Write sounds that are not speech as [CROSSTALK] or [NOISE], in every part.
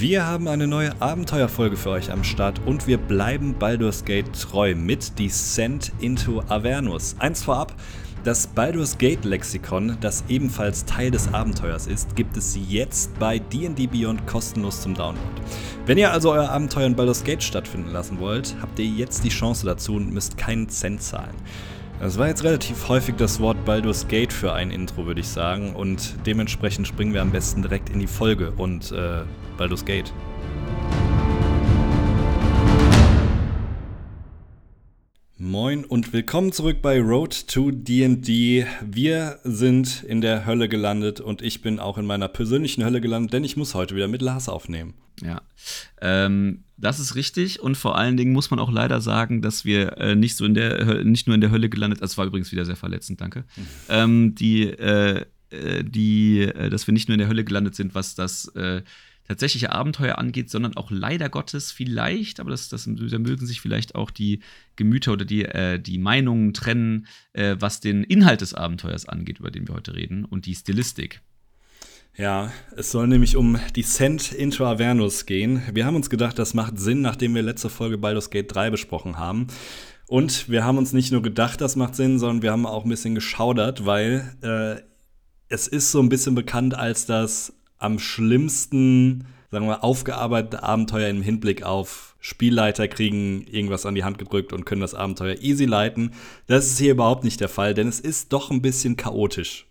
Wir haben eine neue Abenteuerfolge für euch am Start und wir bleiben Baldur's Gate treu mit Descent into Avernus. Eins vorab, das Baldur's Gate Lexikon, das ebenfalls Teil des Abenteuers ist, gibt es jetzt bei D&D Beyond kostenlos zum Download. Wenn ihr also euer Abenteuer in Baldur's Gate stattfinden lassen wollt, habt ihr jetzt die Chance dazu und müsst keinen Cent zahlen. Es war jetzt relativ häufig das Wort Baldur's Gate für ein Intro, würde ich sagen, und dementsprechend springen wir am besten direkt in die Folge und äh, Baldur's Gate. Moin und willkommen zurück bei Road to D&D. Wir sind in der Hölle gelandet und ich bin auch in meiner persönlichen Hölle gelandet, denn ich muss heute wieder mit Lars aufnehmen. Ja, ähm, das ist richtig und vor allen Dingen muss man auch leider sagen, dass wir äh, nicht so in der Hölle, nicht nur in der Hölle gelandet, das war übrigens wieder sehr verletzend, danke. Mhm. [LAUGHS] Ähm, die, äh, äh die, äh, dass wir nicht nur in der Hölle gelandet sind, was das äh, tatsächliche Abenteuer angeht, sondern auch leider Gottes vielleicht, aber das, das, da mögen sich vielleicht auch die Gemüter oder die, äh, die Meinungen trennen, äh, was den Inhalt des Abenteuers angeht, über den wir heute reden, und die Stilistik. Ja, es soll nämlich um Descent into Avernus gehen. Wir haben uns gedacht, das macht Sinn, nachdem wir letzte Folge Baldur's Gate 3 besprochen haben. Und wir haben uns nicht nur gedacht, das macht Sinn, sondern wir haben auch ein bisschen geschaudert, weil äh, es ist so ein bisschen bekannt als das am schlimmsten, sagen wir, aufgearbeitete Abenteuer im Hinblick auf Spielleiter kriegen irgendwas an die Hand gedrückt und können das Abenteuer easy leiten. Das ist hier überhaupt nicht der Fall, denn es ist doch ein bisschen chaotisch.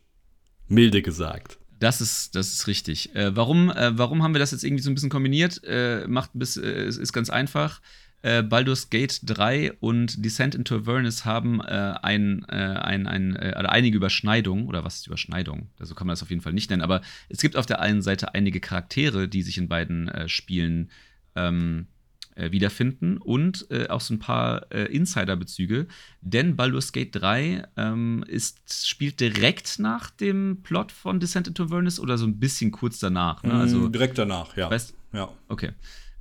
Milde gesagt. Das ist, das ist richtig. Äh, warum, äh, warum haben wir das jetzt irgendwie so ein bisschen kombiniert? Äh, macht bis, äh, ist ganz einfach äh, Baldur's Gate 3 und Descent into Avernus haben äh, ein, äh, ein, ein, äh, einige Überschneidungen, oder was ist Überschneidung? So also kann man das auf jeden Fall nicht nennen, aber es gibt auf der einen Seite einige Charaktere, die sich in beiden äh, Spielen ähm, äh, wiederfinden und auch so ein paar Insider-Bezüge, denn Baldur's Gate 3 ähm, ist, spielt direkt nach dem Plot von Descent into Avernus oder so ein bisschen kurz danach. Ne? Also, direkt danach, ja. Weißt, ja. Okay.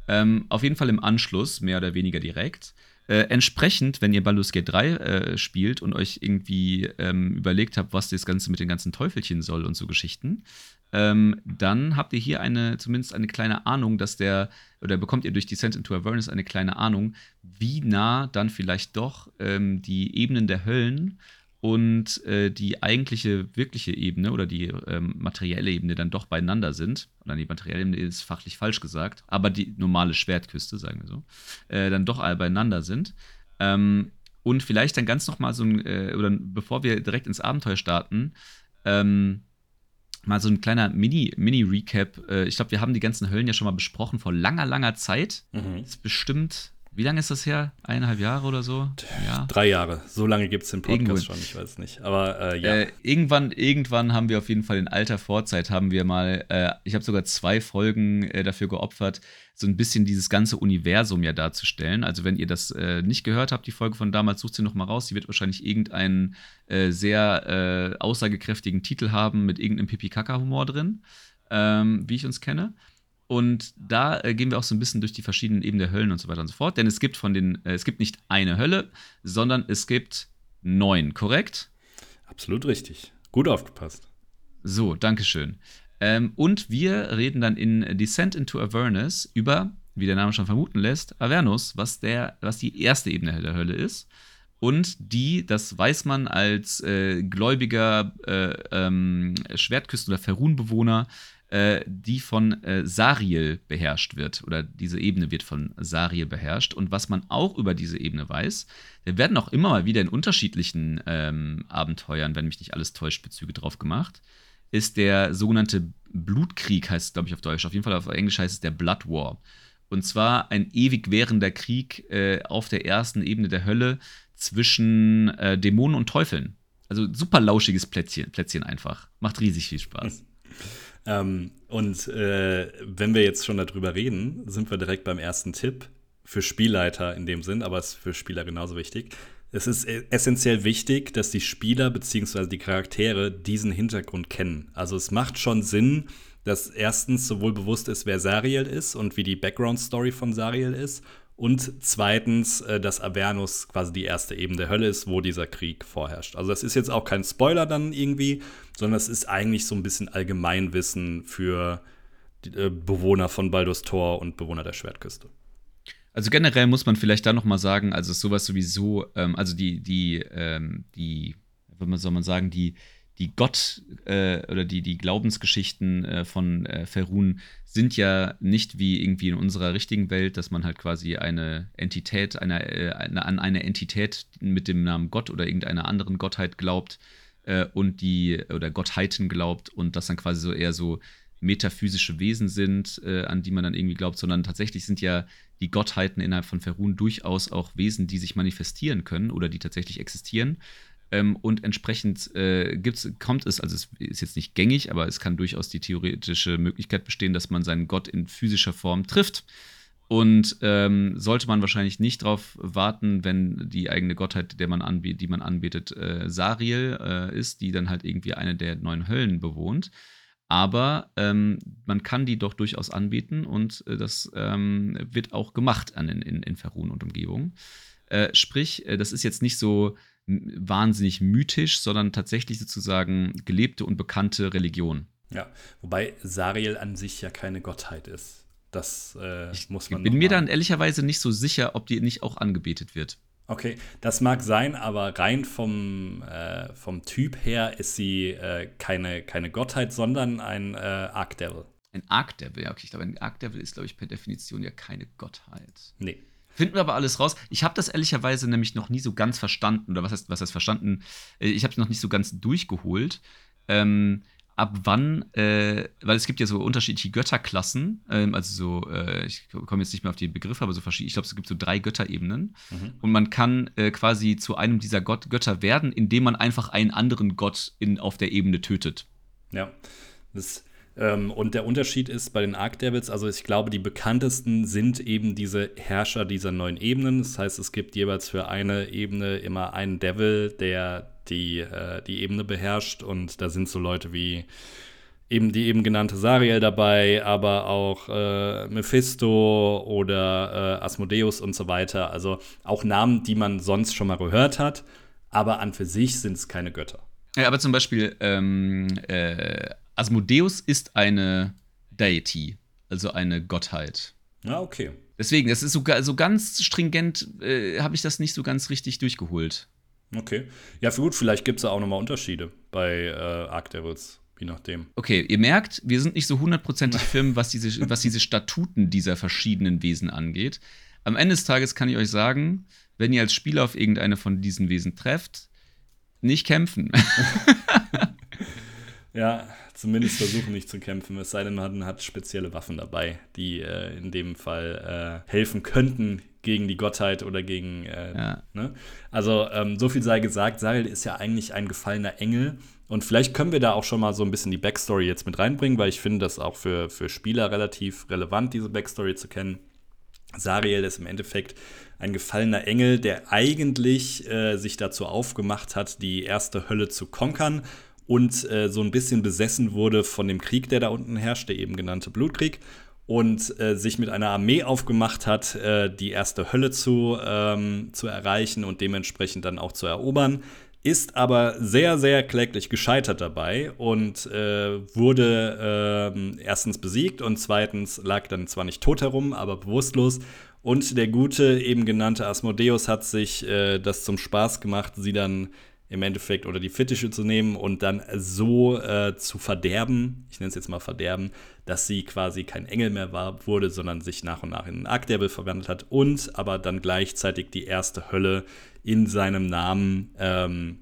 Ähm, auf jeden Fall im Anschluss, mehr oder weniger direkt. Äh, entsprechend, wenn ihr Baldur's Gate 3 äh, spielt und euch irgendwie ähm, überlegt habt, was das Ganze mit den ganzen Teufelchen soll und so Geschichten, ähm, dann habt ihr hier eine, zumindest eine kleine Ahnung, dass der, oder bekommt ihr durch Descent into Avernus eine kleine Ahnung, wie nah dann vielleicht doch ähm, die Ebenen der Höllen und äh, die eigentliche, wirkliche Ebene oder die ähm, materielle Ebene dann doch beieinander sind, oder die materielle Ebene ist fachlich falsch gesagt, aber die normale Schwertküste, sagen wir so, äh, dann doch alle beieinander sind. Ähm, und vielleicht dann ganz nochmal so ein, äh, oder bevor wir direkt ins Abenteuer starten, ähm, mal so ein kleiner Mini-Recap. Mini äh, ich glaube, wir haben die ganzen Höllen ja schon mal besprochen vor langer, langer Zeit. Mhm. Ist bestimmt wie lange ist das her? Eineinhalb Jahre oder so? Ja. Drei Jahre. So lange gibt es den Podcast Irgendwo. schon, ich weiß es nicht. Aber äh, ja. Äh, irgendwann, irgendwann haben wir auf jeden Fall in alter Vorzeit haben wir mal, äh, ich habe sogar zwei Folgen äh, dafür geopfert, so ein bisschen dieses ganze Universum ja darzustellen. Also wenn ihr das äh, nicht gehört habt, die Folge von damals, sucht sie noch mal raus. Die wird wahrscheinlich irgendeinen äh, sehr aussagekräftigen Titel haben mit irgendeinem Pipi-Kaka-Humor drin, ähm, wie ich uns kenne. Und da äh, gehen wir auch so ein bisschen durch die verschiedenen Ebenen der Höllen und so weiter und so fort. Denn es gibt von den, äh, es gibt nicht eine Hölle, sondern es gibt neun, korrekt? Absolut richtig. Gut aufgepasst. So, Dankeschön. Ähm, und wir reden dann in Descent into Avernus über, wie der Name schon vermuten lässt, Avernus, was, der, was die erste Ebene der Hölle ist. Und die, das weiß man als äh, gläubiger äh, ähm, Schwertküsten- oder Ferun-Bewohner, äh, die von äh, Sariel beherrscht wird. Oder diese Ebene wird von Sariel beherrscht. Und was man auch über diese Ebene weiß, da werden auch immer mal wieder in unterschiedlichen ähm, Abenteuern, wenn mich nicht alles täuscht, Bezüge drauf gemacht, ist der sogenannte Blutkrieg, heißt es, glaube ich, auf Deutsch. Auf jeden Fall auf Englisch heißt es der Blood War. Und zwar ein ewig währender Krieg äh, auf der ersten Ebene der Hölle zwischen äh, Dämonen und Teufeln. Also super lauschiges Plätzchen, Plätzchen einfach. Macht riesig viel Spaß. [LAUGHS] Ähm, und äh, wenn wir jetzt schon darüber reden, sind wir direkt beim ersten Tipp für Spielleiter in dem Sinn, aber es ist für Spieler genauso wichtig. Es ist e-, essentiell wichtig, dass die Spieler bzw. die Charaktere diesen Hintergrund kennen. Also es macht schon Sinn, dass erstens sowohl bewusst ist, wer Sariel ist und wie die Background-Story von Sariel ist und zweitens, äh, dass Avernus quasi die erste Ebene der Hölle ist, wo dieser Krieg vorherrscht. Also das ist jetzt auch kein Spoiler dann irgendwie, sondern es ist eigentlich so ein bisschen Allgemeinwissen für äh, Bewohner von Baldur's Tor und Bewohner der Schwertküste. Also generell muss man vielleicht da noch mal sagen, also sowas sowieso, ähm, also die, die, ähm, die, wie soll man sagen, die, die Gott äh, oder die, die Glaubensgeschichten äh, von äh, Ferun sind ja nicht wie irgendwie in unserer richtigen Welt, dass man halt quasi eine Entität, eine, äh, eine, an eine Entität mit dem Namen Gott oder irgendeiner anderen Gottheit glaubt äh, und die oder Gottheiten glaubt und das dann quasi so eher so metaphysische Wesen sind, äh, an die man dann irgendwie glaubt, sondern tatsächlich sind ja die Gottheiten innerhalb von Ferun durchaus auch Wesen, die sich manifestieren können oder die tatsächlich existieren. Ähm, und entsprechend äh, kommt es, also es ist jetzt nicht gängig, aber es kann durchaus die theoretische Möglichkeit bestehen, dass man seinen Gott in physischer Form trifft. Und ähm, sollte man wahrscheinlich nicht darauf warten, wenn die eigene Gottheit, der man anbietet, die man anbetet, äh, Sariel äh, ist, die dann halt irgendwie eine der neun Höllen bewohnt. Aber ähm, man kann die doch durchaus anbieten und äh, das ähm, wird auch gemacht an, in, in, in Ferun und Umgebung. Äh, sprich, äh, das ist jetzt nicht so wahnsinnig mythisch, sondern tatsächlich sozusagen gelebte und bekannte Religion. Ja, wobei Sariel an sich ja keine Gottheit ist. Das äh, muss man. Ich bin mir dann ehrlicherweise nicht so sicher, ob die nicht auch angebetet wird. Okay, das mag sein, aber rein vom, äh, vom Typ her ist sie äh, keine, keine Gottheit, sondern ein äh, Archdevil. Ein Archdevil, ja, okay. Ich glaube, ein Archdevil ist, glaube ich, per Definition ja keine Gottheit. Nee. Finden wir aber alles raus. Ich habe das ehrlicherweise nämlich noch nie so ganz verstanden, oder was heißt, was heißt verstanden? Äh, ich habe es noch nicht so ganz durchgeholt. Ähm, ab wann, äh, weil es gibt ja so unterschiedliche Götterklassen, ähm, also so, äh, ich komme jetzt nicht mehr auf die Begriffe, aber so verschiedene, ich glaube, es gibt so drei Götterebenen mhm. und man kann äh, quasi zu einem dieser Gott Götter werden, indem man einfach einen anderen Gott in, auf der Ebene tötet. Ja, das ähm, und der Unterschied ist bei den Arc Devils, also ich glaube, die bekanntesten sind eben diese Herrscher dieser neuen Ebenen. Das heißt, es gibt jeweils für eine Ebene immer einen Devil, der die, äh, die Ebene beherrscht. Und da sind so Leute wie eben die eben genannte Sariel dabei, aber auch äh, Mephisto oder äh, Asmodeus und so weiter. Also auch Namen, die man sonst schon mal gehört hat, aber an für sich sind es keine Götter. Ja, aber zum Beispiel ähm, äh, Asmodeus ist eine Deity, also eine Gottheit. Ah, okay. Deswegen, das ist so, so ganz stringent, äh, habe ich das nicht so ganz richtig durchgeholt. Okay. Ja, für gut, vielleicht gibt es da auch nochmal Unterschiede bei äh, Arc Devils, je nachdem. Okay, ihr merkt, wir sind nicht so hundertprozentig [LAUGHS] firm, was diese, was diese Statuten dieser verschiedenen Wesen angeht. Am Ende des Tages kann ich euch sagen, wenn ihr als Spieler auf irgendeine von diesen Wesen trefft, nicht kämpfen. [LAUGHS] ja, zumindest versuchen nicht zu kämpfen, es sei denn, man hat spezielle Waffen dabei, die äh, in dem Fall äh, helfen könnten gegen die Gottheit oder gegen. Äh, ja. ne? Also, ähm, so viel sei gesagt, Sarel ist ja eigentlich ein gefallener Engel. Und vielleicht können wir da auch schon mal so ein bisschen die Backstory jetzt mit reinbringen, weil ich finde das auch für, für Spieler relativ relevant, diese Backstory zu kennen. Sariel ist im Endeffekt ein gefallener Engel, der eigentlich äh, sich dazu aufgemacht hat, die erste Hölle zu konkern und äh, so ein bisschen besessen wurde von dem Krieg, der da unten herrscht, der eben genannte Blutkrieg, und äh, sich mit einer Armee aufgemacht hat, äh, die erste Hölle zu, ähm, zu erreichen und dementsprechend dann auch zu erobern, ist aber sehr, sehr kläglich gescheitert dabei und äh, wurde ähm, erstens besiegt und zweitens lag dann zwar nicht tot herum, aber bewusstlos. Und der gute, eben genannte Asmodeus hat sich äh, das zum Spaß gemacht, sie dann im Endeffekt oder die Fittiche zu nehmen und dann so äh, zu verderben, ich nenne es jetzt mal verderben, dass sie quasi kein Engel mehr war, wurde, sondern sich nach und nach in einen Arcdevil verwandelt hat und aber dann gleichzeitig die erste Hölle in seinem Namen, ähm,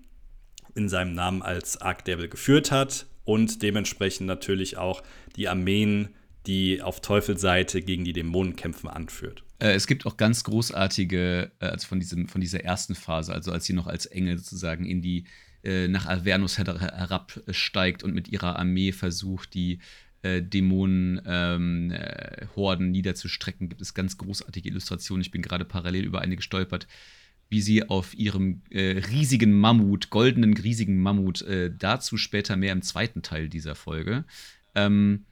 in seinem Namen als Arcdevil geführt hat und dementsprechend natürlich auch die Armeen, die auf Teufelsseite gegen die Dämonen kämpfen, anführt. Äh, es gibt auch ganz großartige, äh, also von, diesem, von dieser ersten Phase, also als sie noch als Engel sozusagen in die, äh, nach Avernus her herabsteigt und mit ihrer Armee versucht, die äh, Dämonen-Horden ähm, niederzustrecken, gibt es ganz großartige Illustrationen. Ich bin gerade parallel über eine gestolpert, wie sie auf ihrem äh, riesigen Mammut, goldenen, riesigen Mammut, äh, dazu später mehr im zweiten Teil dieser Folge, ähm,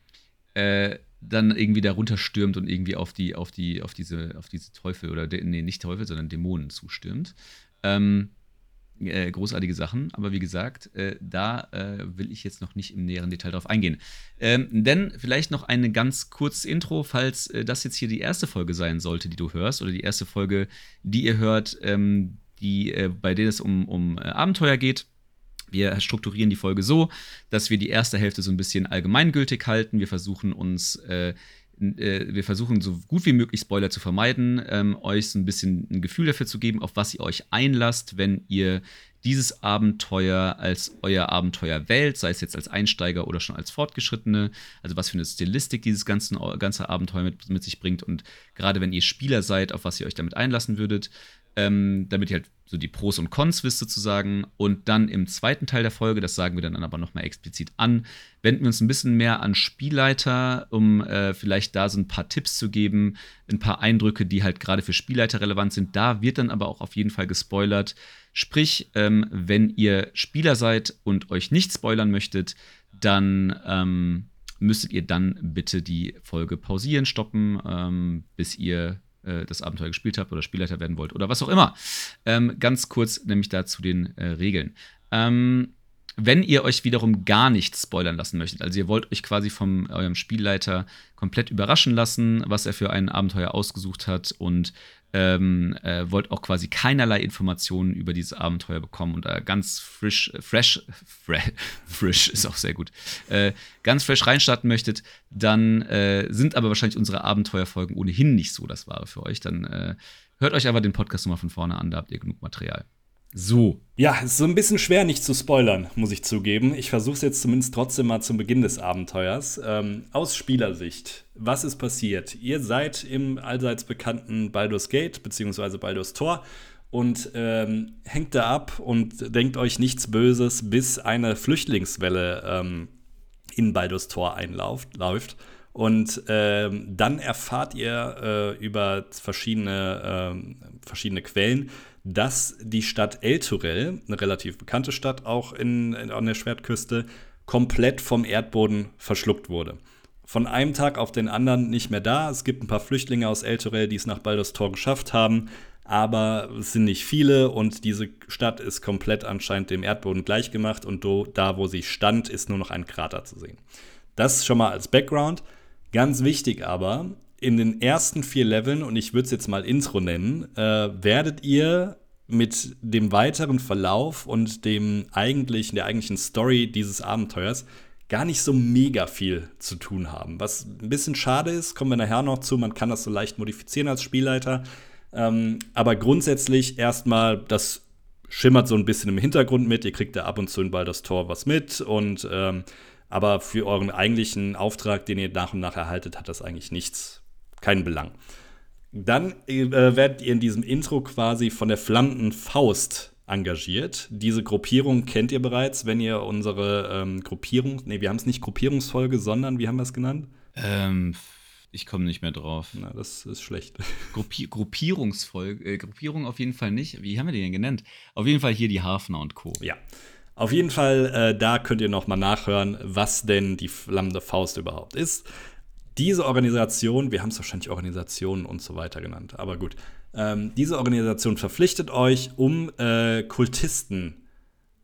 äh, dann irgendwie darunter stürmt und irgendwie auf die, auf die, auf diese, auf diese Teufel oder nee, nicht Teufel, sondern Dämonen zustürmt. Ähm, äh, großartige Sachen. Aber wie gesagt, äh, da äh, will ich jetzt noch nicht im näheren Detail drauf eingehen. Ähm, denn vielleicht noch eine ganz kurzes Intro, falls äh, das jetzt hier die erste Folge sein sollte, die du hörst, oder die erste Folge, die ihr hört, ähm, die, äh, bei der es um, um äh, Abenteuer geht. Wir strukturieren die Folge so, dass wir die erste Hälfte so ein bisschen allgemeingültig halten. Wir versuchen uns äh, äh, wir versuchen so gut wie möglich Spoiler zu vermeiden, ähm, euch so ein bisschen ein Gefühl dafür zu geben, auf was ihr euch einlasst, wenn ihr dieses Abenteuer als euer Abenteuer wählt, sei es jetzt als Einsteiger oder schon als Fortgeschrittene, also was für eine Stilistik dieses ganzen, ganze Abenteuer mit, mit sich bringt und gerade wenn ihr Spieler seid, auf was ihr euch damit einlassen würdet ähm, damit ihr halt so die Pros und Cons wisst sozusagen. Und dann im zweiten Teil der Folge, das sagen wir dann aber nochmal explizit an, wenden wir uns ein bisschen mehr an Spielleiter, um äh, vielleicht da so ein paar Tipps zu geben, ein paar Eindrücke, die halt gerade für Spielleiter relevant sind. Da wird dann aber auch auf jeden Fall gespoilert. Sprich, ähm, wenn ihr Spieler seid und euch nicht spoilern möchtet, dann ähm, müsstet ihr dann bitte die Folge pausieren, stoppen, ähm, bis ihr äh, das Abenteuer gespielt habt oder Spielleiter werden wollt oder was auch immer. Ähm, ganz kurz nämlich dazu den äh, Regeln. Ähm, wenn ihr euch wiederum gar nicht spoilern lassen möchtet, also ihr wollt euch quasi von eurem Spielleiter komplett überraschen lassen, was er für ein Abenteuer ausgesucht hat und ähm, äh, wollt auch quasi keinerlei Informationen über dieses Abenteuer bekommen und da ganz frisch, äh, fresh, [LAUGHS] fresh, frisch ist auch sehr gut, äh, ganz fresh reinstarten möchtet, dann äh, sind aber wahrscheinlich unsere Abenteuerfolgen ohnehin nicht so das Wahre für euch. Dann äh, hört euch aber den Podcast nochmal von vorne an, da habt ihr genug Material. So. Ja, ist so ein bisschen schwer, nicht zu spoilern, muss ich zugeben. Ich versuche es jetzt zumindest trotzdem mal zum Beginn des Abenteuers. Ähm, aus Spielersicht, was ist passiert? Ihr seid im allseits bekannten Baldur's Gate bzw. Baldur's Tor und ähm, hängt da ab und denkt euch nichts Böses, bis eine Flüchtlingswelle ähm, in Baldur's Tor einläuft. Läuft. Und ähm, dann erfahrt ihr äh, über verschiedene, äh, verschiedene Quellen, dass die Stadt El Turel, eine relativ bekannte Stadt auch in, in, an der Schwertküste, komplett vom Erdboden verschluckt wurde. Von einem Tag auf den anderen nicht mehr da. Es gibt ein paar Flüchtlinge aus El Turel, die es nach Baldur's Tor geschafft haben, aber es sind nicht viele und diese Stadt ist komplett anscheinend dem Erdboden gleichgemacht und do, da, wo sie stand, ist nur noch ein Krater zu sehen. Das schon mal als Background. Ganz wichtig aber, in den ersten vier Leveln, und ich würde es jetzt mal Intro nennen, äh, werdet ihr mit dem weiteren Verlauf und dem eigentlichen, der eigentlichen Story dieses Abenteuers gar nicht so mega viel zu tun haben. Was ein bisschen schade ist, kommen wir nachher noch zu, man kann das so leicht modifizieren als Spielleiter. Ähm, aber grundsätzlich erstmal, das schimmert so ein bisschen im Hintergrund mit. Ihr kriegt da ab und zu in Baldur's Tor was mit und ähm, aber für euren eigentlichen Auftrag, den ihr nach und nach erhaltet, hat das eigentlich nichts keinen Belang. Dann äh, werdet ihr in diesem Intro quasi von der flammenden Faust engagiert. Diese Gruppierung kennt ihr bereits, wenn ihr unsere ähm, Gruppierung, nee, wir haben es nicht Gruppierungsfolge, sondern wie haben wir es genannt? Ähm, ich komme nicht mehr drauf. Na, das ist schlecht. [LAUGHS] Gruppi Gruppierungsfolge, äh, Gruppierung auf jeden Fall nicht. Wie haben wir die denn genannt? Auf jeden Fall hier die Hafner und Co. Ja. Auf jeden Fall, äh, da könnt ihr noch mal nachhören, was denn die flammende Faust überhaupt ist diese Organisation, wir haben es wahrscheinlich Organisationen und so weiter genannt, aber gut, ähm, diese Organisation verpflichtet euch, um äh, Kultisten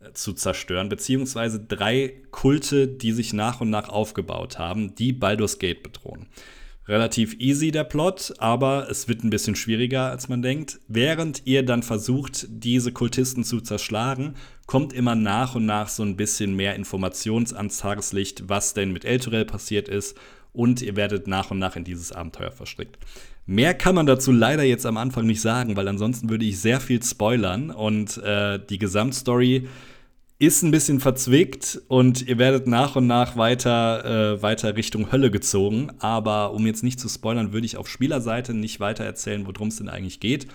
äh, zu zerstören, beziehungsweise drei Kulte, die sich nach und nach aufgebaut haben, die Baldur's Gate bedrohen. Relativ easy der Plot, aber es wird ein bisschen schwieriger, als man denkt. Während ihr dann versucht, diese Kultisten zu zerschlagen, kommt immer nach und nach so ein bisschen mehr Informations ans Tageslicht, was denn mit Elturel passiert ist und ihr werdet nach und nach in dieses Abenteuer verstrickt. Mehr kann man dazu leider jetzt am Anfang nicht sagen, weil ansonsten würde ich sehr viel spoilern und äh, die Gesamtstory ist ein bisschen verzwickt und ihr werdet nach und nach weiter, äh, weiter Richtung Hölle gezogen. Aber um jetzt nicht zu spoilern, würde ich auf Spielerseite nicht weiter erzählen, worum es denn eigentlich geht.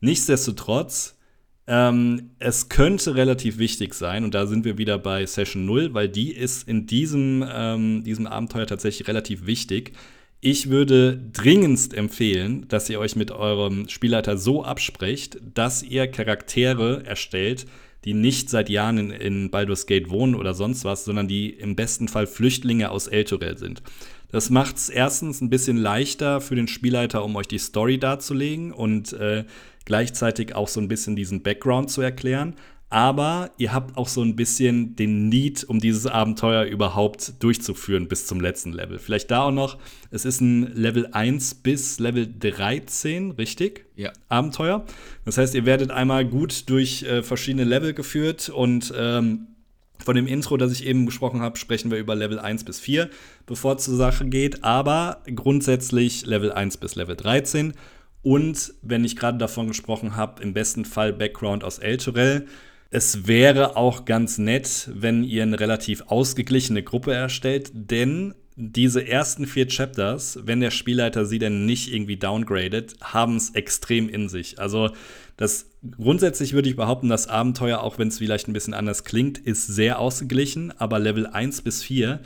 Nichtsdestotrotz ähm, es könnte relativ wichtig sein, und da sind wir wieder bei Session 0, weil die ist in diesem, ähm, diesem Abenteuer tatsächlich relativ wichtig. Ich würde dringendst empfehlen, dass ihr euch mit eurem Spielleiter so absprecht, dass ihr Charaktere erstellt, die nicht seit Jahren in, in Baldur's Gate wohnen oder sonst was, sondern die im besten Fall Flüchtlinge aus Elturel sind. Das macht es erstens ein bisschen leichter für den Spielleiter, um euch die Story darzulegen und äh, gleichzeitig auch so ein bisschen diesen Background zu erklären. aber ihr habt auch so ein bisschen den Need, um dieses Abenteuer überhaupt durchzuführen bis zum letzten Level. Vielleicht da auch noch, es ist ein Level 1 bis Level 13, richtig? Ja. Abenteuer. Das heißt, ihr werdet einmal gut durch äh, verschiedene Level geführt und ähm, von dem Intro, das ich eben besprochen habe, sprechen wir über Level 1 bis 4, bevor es zur Sache geht, aber grundsätzlich Level 1 bis Level 13. Und wenn ich gerade davon gesprochen habe, im besten Fall Background aus Elturel. Es wäre auch ganz nett, wenn ihr eine relativ ausgeglichene Gruppe erstellt, denn diese ersten vier Chapters, wenn der Spielleiter sie denn nicht irgendwie downgradet, haben es extrem in sich. Also das grundsätzlich würde ich behaupten, das Abenteuer, auch wenn es vielleicht ein bisschen anders klingt, ist sehr ausgeglichen, aber Level 1 bis 4,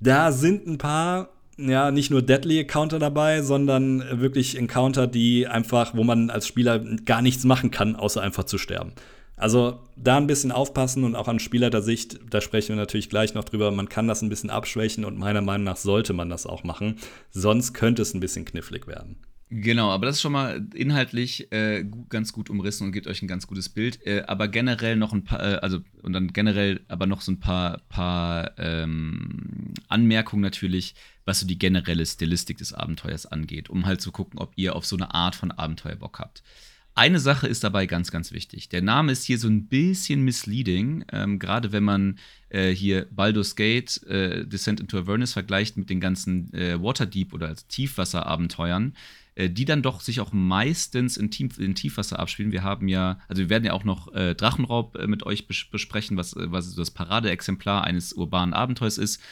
da sind ein paar ja, nicht nur Deadly Encounter dabei, sondern wirklich Encounter, die einfach, wo man als Spieler gar nichts machen kann, außer einfach zu sterben. Also da ein bisschen aufpassen und auch an Spieler der Sicht, da sprechen wir natürlich gleich noch drüber, man kann das ein bisschen abschwächen und meiner Meinung nach sollte man das auch machen. Sonst könnte es ein bisschen knifflig werden. Genau, aber das ist schon mal inhaltlich äh, ganz gut umrissen und gibt euch ein ganz gutes Bild. Äh, aber generell noch ein paar, äh, also und dann generell aber noch so ein paar, paar ähm, Anmerkungen natürlich, was so die generelle Stilistik des Abenteuers angeht, um halt zu gucken, ob ihr auf so eine Art von Abenteuer Bock habt. Eine Sache ist dabei ganz, ganz wichtig. Der Name ist hier so ein bisschen misleading, ähm, gerade wenn man äh, hier Baldur's Gate, äh, Descent into Avernus vergleicht mit den ganzen äh, Waterdeep oder Tiefwasserabenteuern, äh, die dann doch sich auch meistens in, Tief in, Tiefwasser abspielen. Wir haben ja, also wir werden ja auch noch äh, Drachenraub äh, mit euch bes besprechen, was, was das Paradeexemplar eines urbanen Abenteuers ist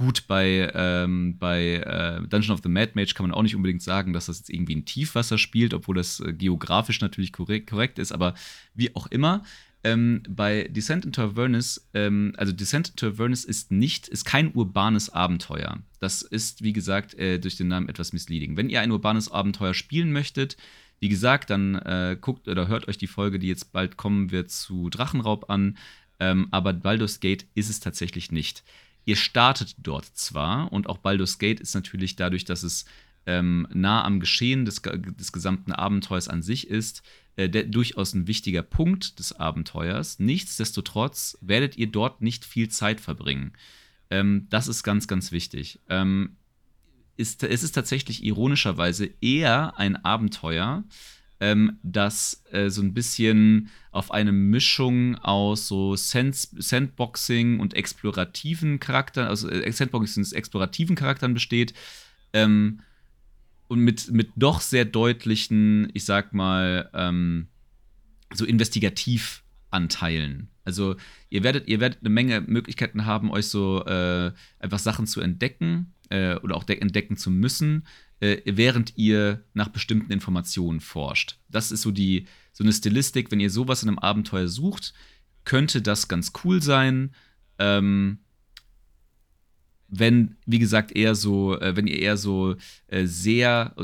gut, bei, ähm, bei äh, Dungeon of the Mad Mage kann man auch nicht unbedingt sagen, dass das jetzt irgendwie in Tiefwasser spielt, obwohl das äh, geografisch natürlich korrekt, korrekt, ist, aber wie auch immer. Ähm, bei Descent into Avernus, ähm, also Descent into Avernus ist nicht, ist kein urbanes Abenteuer. Das ist, wie gesagt, äh, durch den Namen etwas misleading. Wenn ihr ein urbanes Abenteuer spielen möchtet, wie gesagt, dann äh, guckt oder hört euch die Folge, die jetzt bald kommen wird, zu Drachenraub an. Ähm, aber Baldur's Gate ist es tatsächlich nicht. Ihr startet dort zwar und auch Baldur's Gate ist natürlich dadurch, dass es ähm, nah am Geschehen des, des gesamten Abenteuers an sich ist, äh, der, durchaus ein wichtiger Punkt des Abenteuers. Nichtsdestotrotz werdet ihr dort nicht viel Zeit verbringen. Ähm, das ist ganz, ganz wichtig. Ähm, ist, es ist tatsächlich ironischerweise eher ein Abenteuer, ähm, das äh, so ein bisschen auf eine Mischung aus so Sand Sandboxing und explorativen Charakteren, also äh, Sandboxing und explorativen Charakteren besteht. Ähm, und mit, mit doch sehr deutlichen, ich sag mal, ähm, so Investigativanteilen. Also ihr werdet, ihr werdet eine Menge Möglichkeiten haben, euch so äh, einfach Sachen zu entdecken äh, oder auch entdecken zu müssen, äh, während ihr nach bestimmten Informationen forscht. Das ist so die so eine Stilistik, wenn ihr sowas in einem Abenteuer sucht, könnte das ganz cool sein. Ähm, wenn, wie gesagt, eher so, äh, wenn ihr eher so äh, sehr,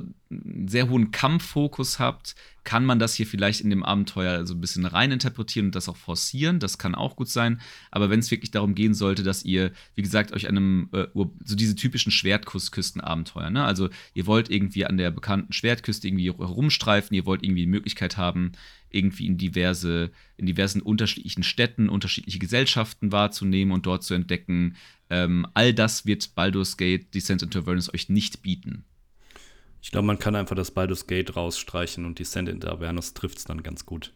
sehr hohen Kampffokus habt, kann man das hier vielleicht in dem Abenteuer so ein bisschen reininterpretieren und das auch forcieren. Das kann auch gut sein. Aber wenn es wirklich darum gehen sollte, dass ihr, wie gesagt, euch einem, äh, so diese typischen Schwertküstenabenteuer, ne? Also ihr wollt irgendwie an der bekannten Schwertküste irgendwie herumstreifen, ihr wollt irgendwie die Möglichkeit haben, irgendwie in diverse, in diversen unterschiedlichen Städten unterschiedliche Gesellschaften wahrzunehmen und dort zu entdecken. Ähm, all das wird Baldur's Gate Descent into Avernus euch nicht bieten. Ich glaube, man kann einfach das Baldur's Gate rausstreichen und die Send into Avernus trifft es dann ganz gut.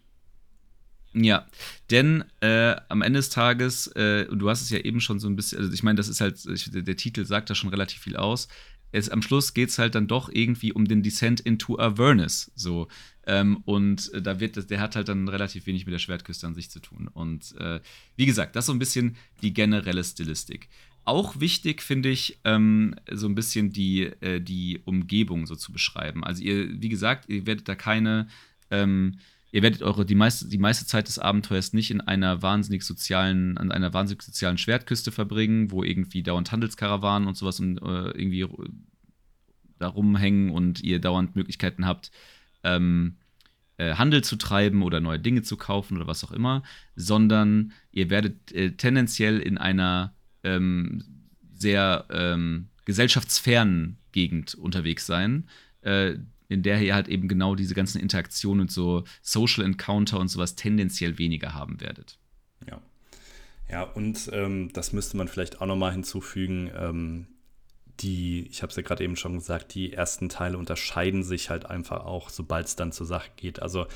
Ja, denn äh, am Ende des Tages, äh, und du hast es ja eben schon so ein bisschen, also ich meine, das ist halt, der Titel sagt da schon relativ viel aus. Es, am Schluss geht es halt dann doch irgendwie um den Descent into Avernus. So. Ähm, und äh, da wird, der hat halt dann relativ wenig mit der Schwertküste an sich zu tun. Und äh, wie gesagt, das ist so ein bisschen die generelle Stilistik. Auch wichtig finde ich, ähm, so ein bisschen die, äh, die Umgebung so zu beschreiben. Also ihr, wie gesagt, ihr werdet da keine, ähm, ihr werdet eure die meiste, die meiste Zeit des Abenteuers nicht in einer wahnsinnig sozialen, an einer wahnsinnig sozialen Schwertküste verbringen, wo irgendwie dauernd Handelskarawanen und sowas und, äh, irgendwie da rumhängen und ihr dauernd Möglichkeiten habt, ähm, äh, Handel zu treiben oder neue Dinge zu kaufen oder was auch immer, sondern ihr werdet äh, tendenziell in einer ähm, sehr ähm, gesellschaftsfernen Gegend unterwegs sein. In der ihr halt eben genau diese ganzen Interaktionen und so Social Encounter und sowas tendenziell weniger haben werdet. Ja. Ja, und ähm, das müsste man vielleicht auch nochmal hinzufügen. Ähm, die, ich habe es ja gerade eben schon gesagt, die ersten Teile unterscheiden sich halt einfach auch, sobald es dann zur Sache geht. Also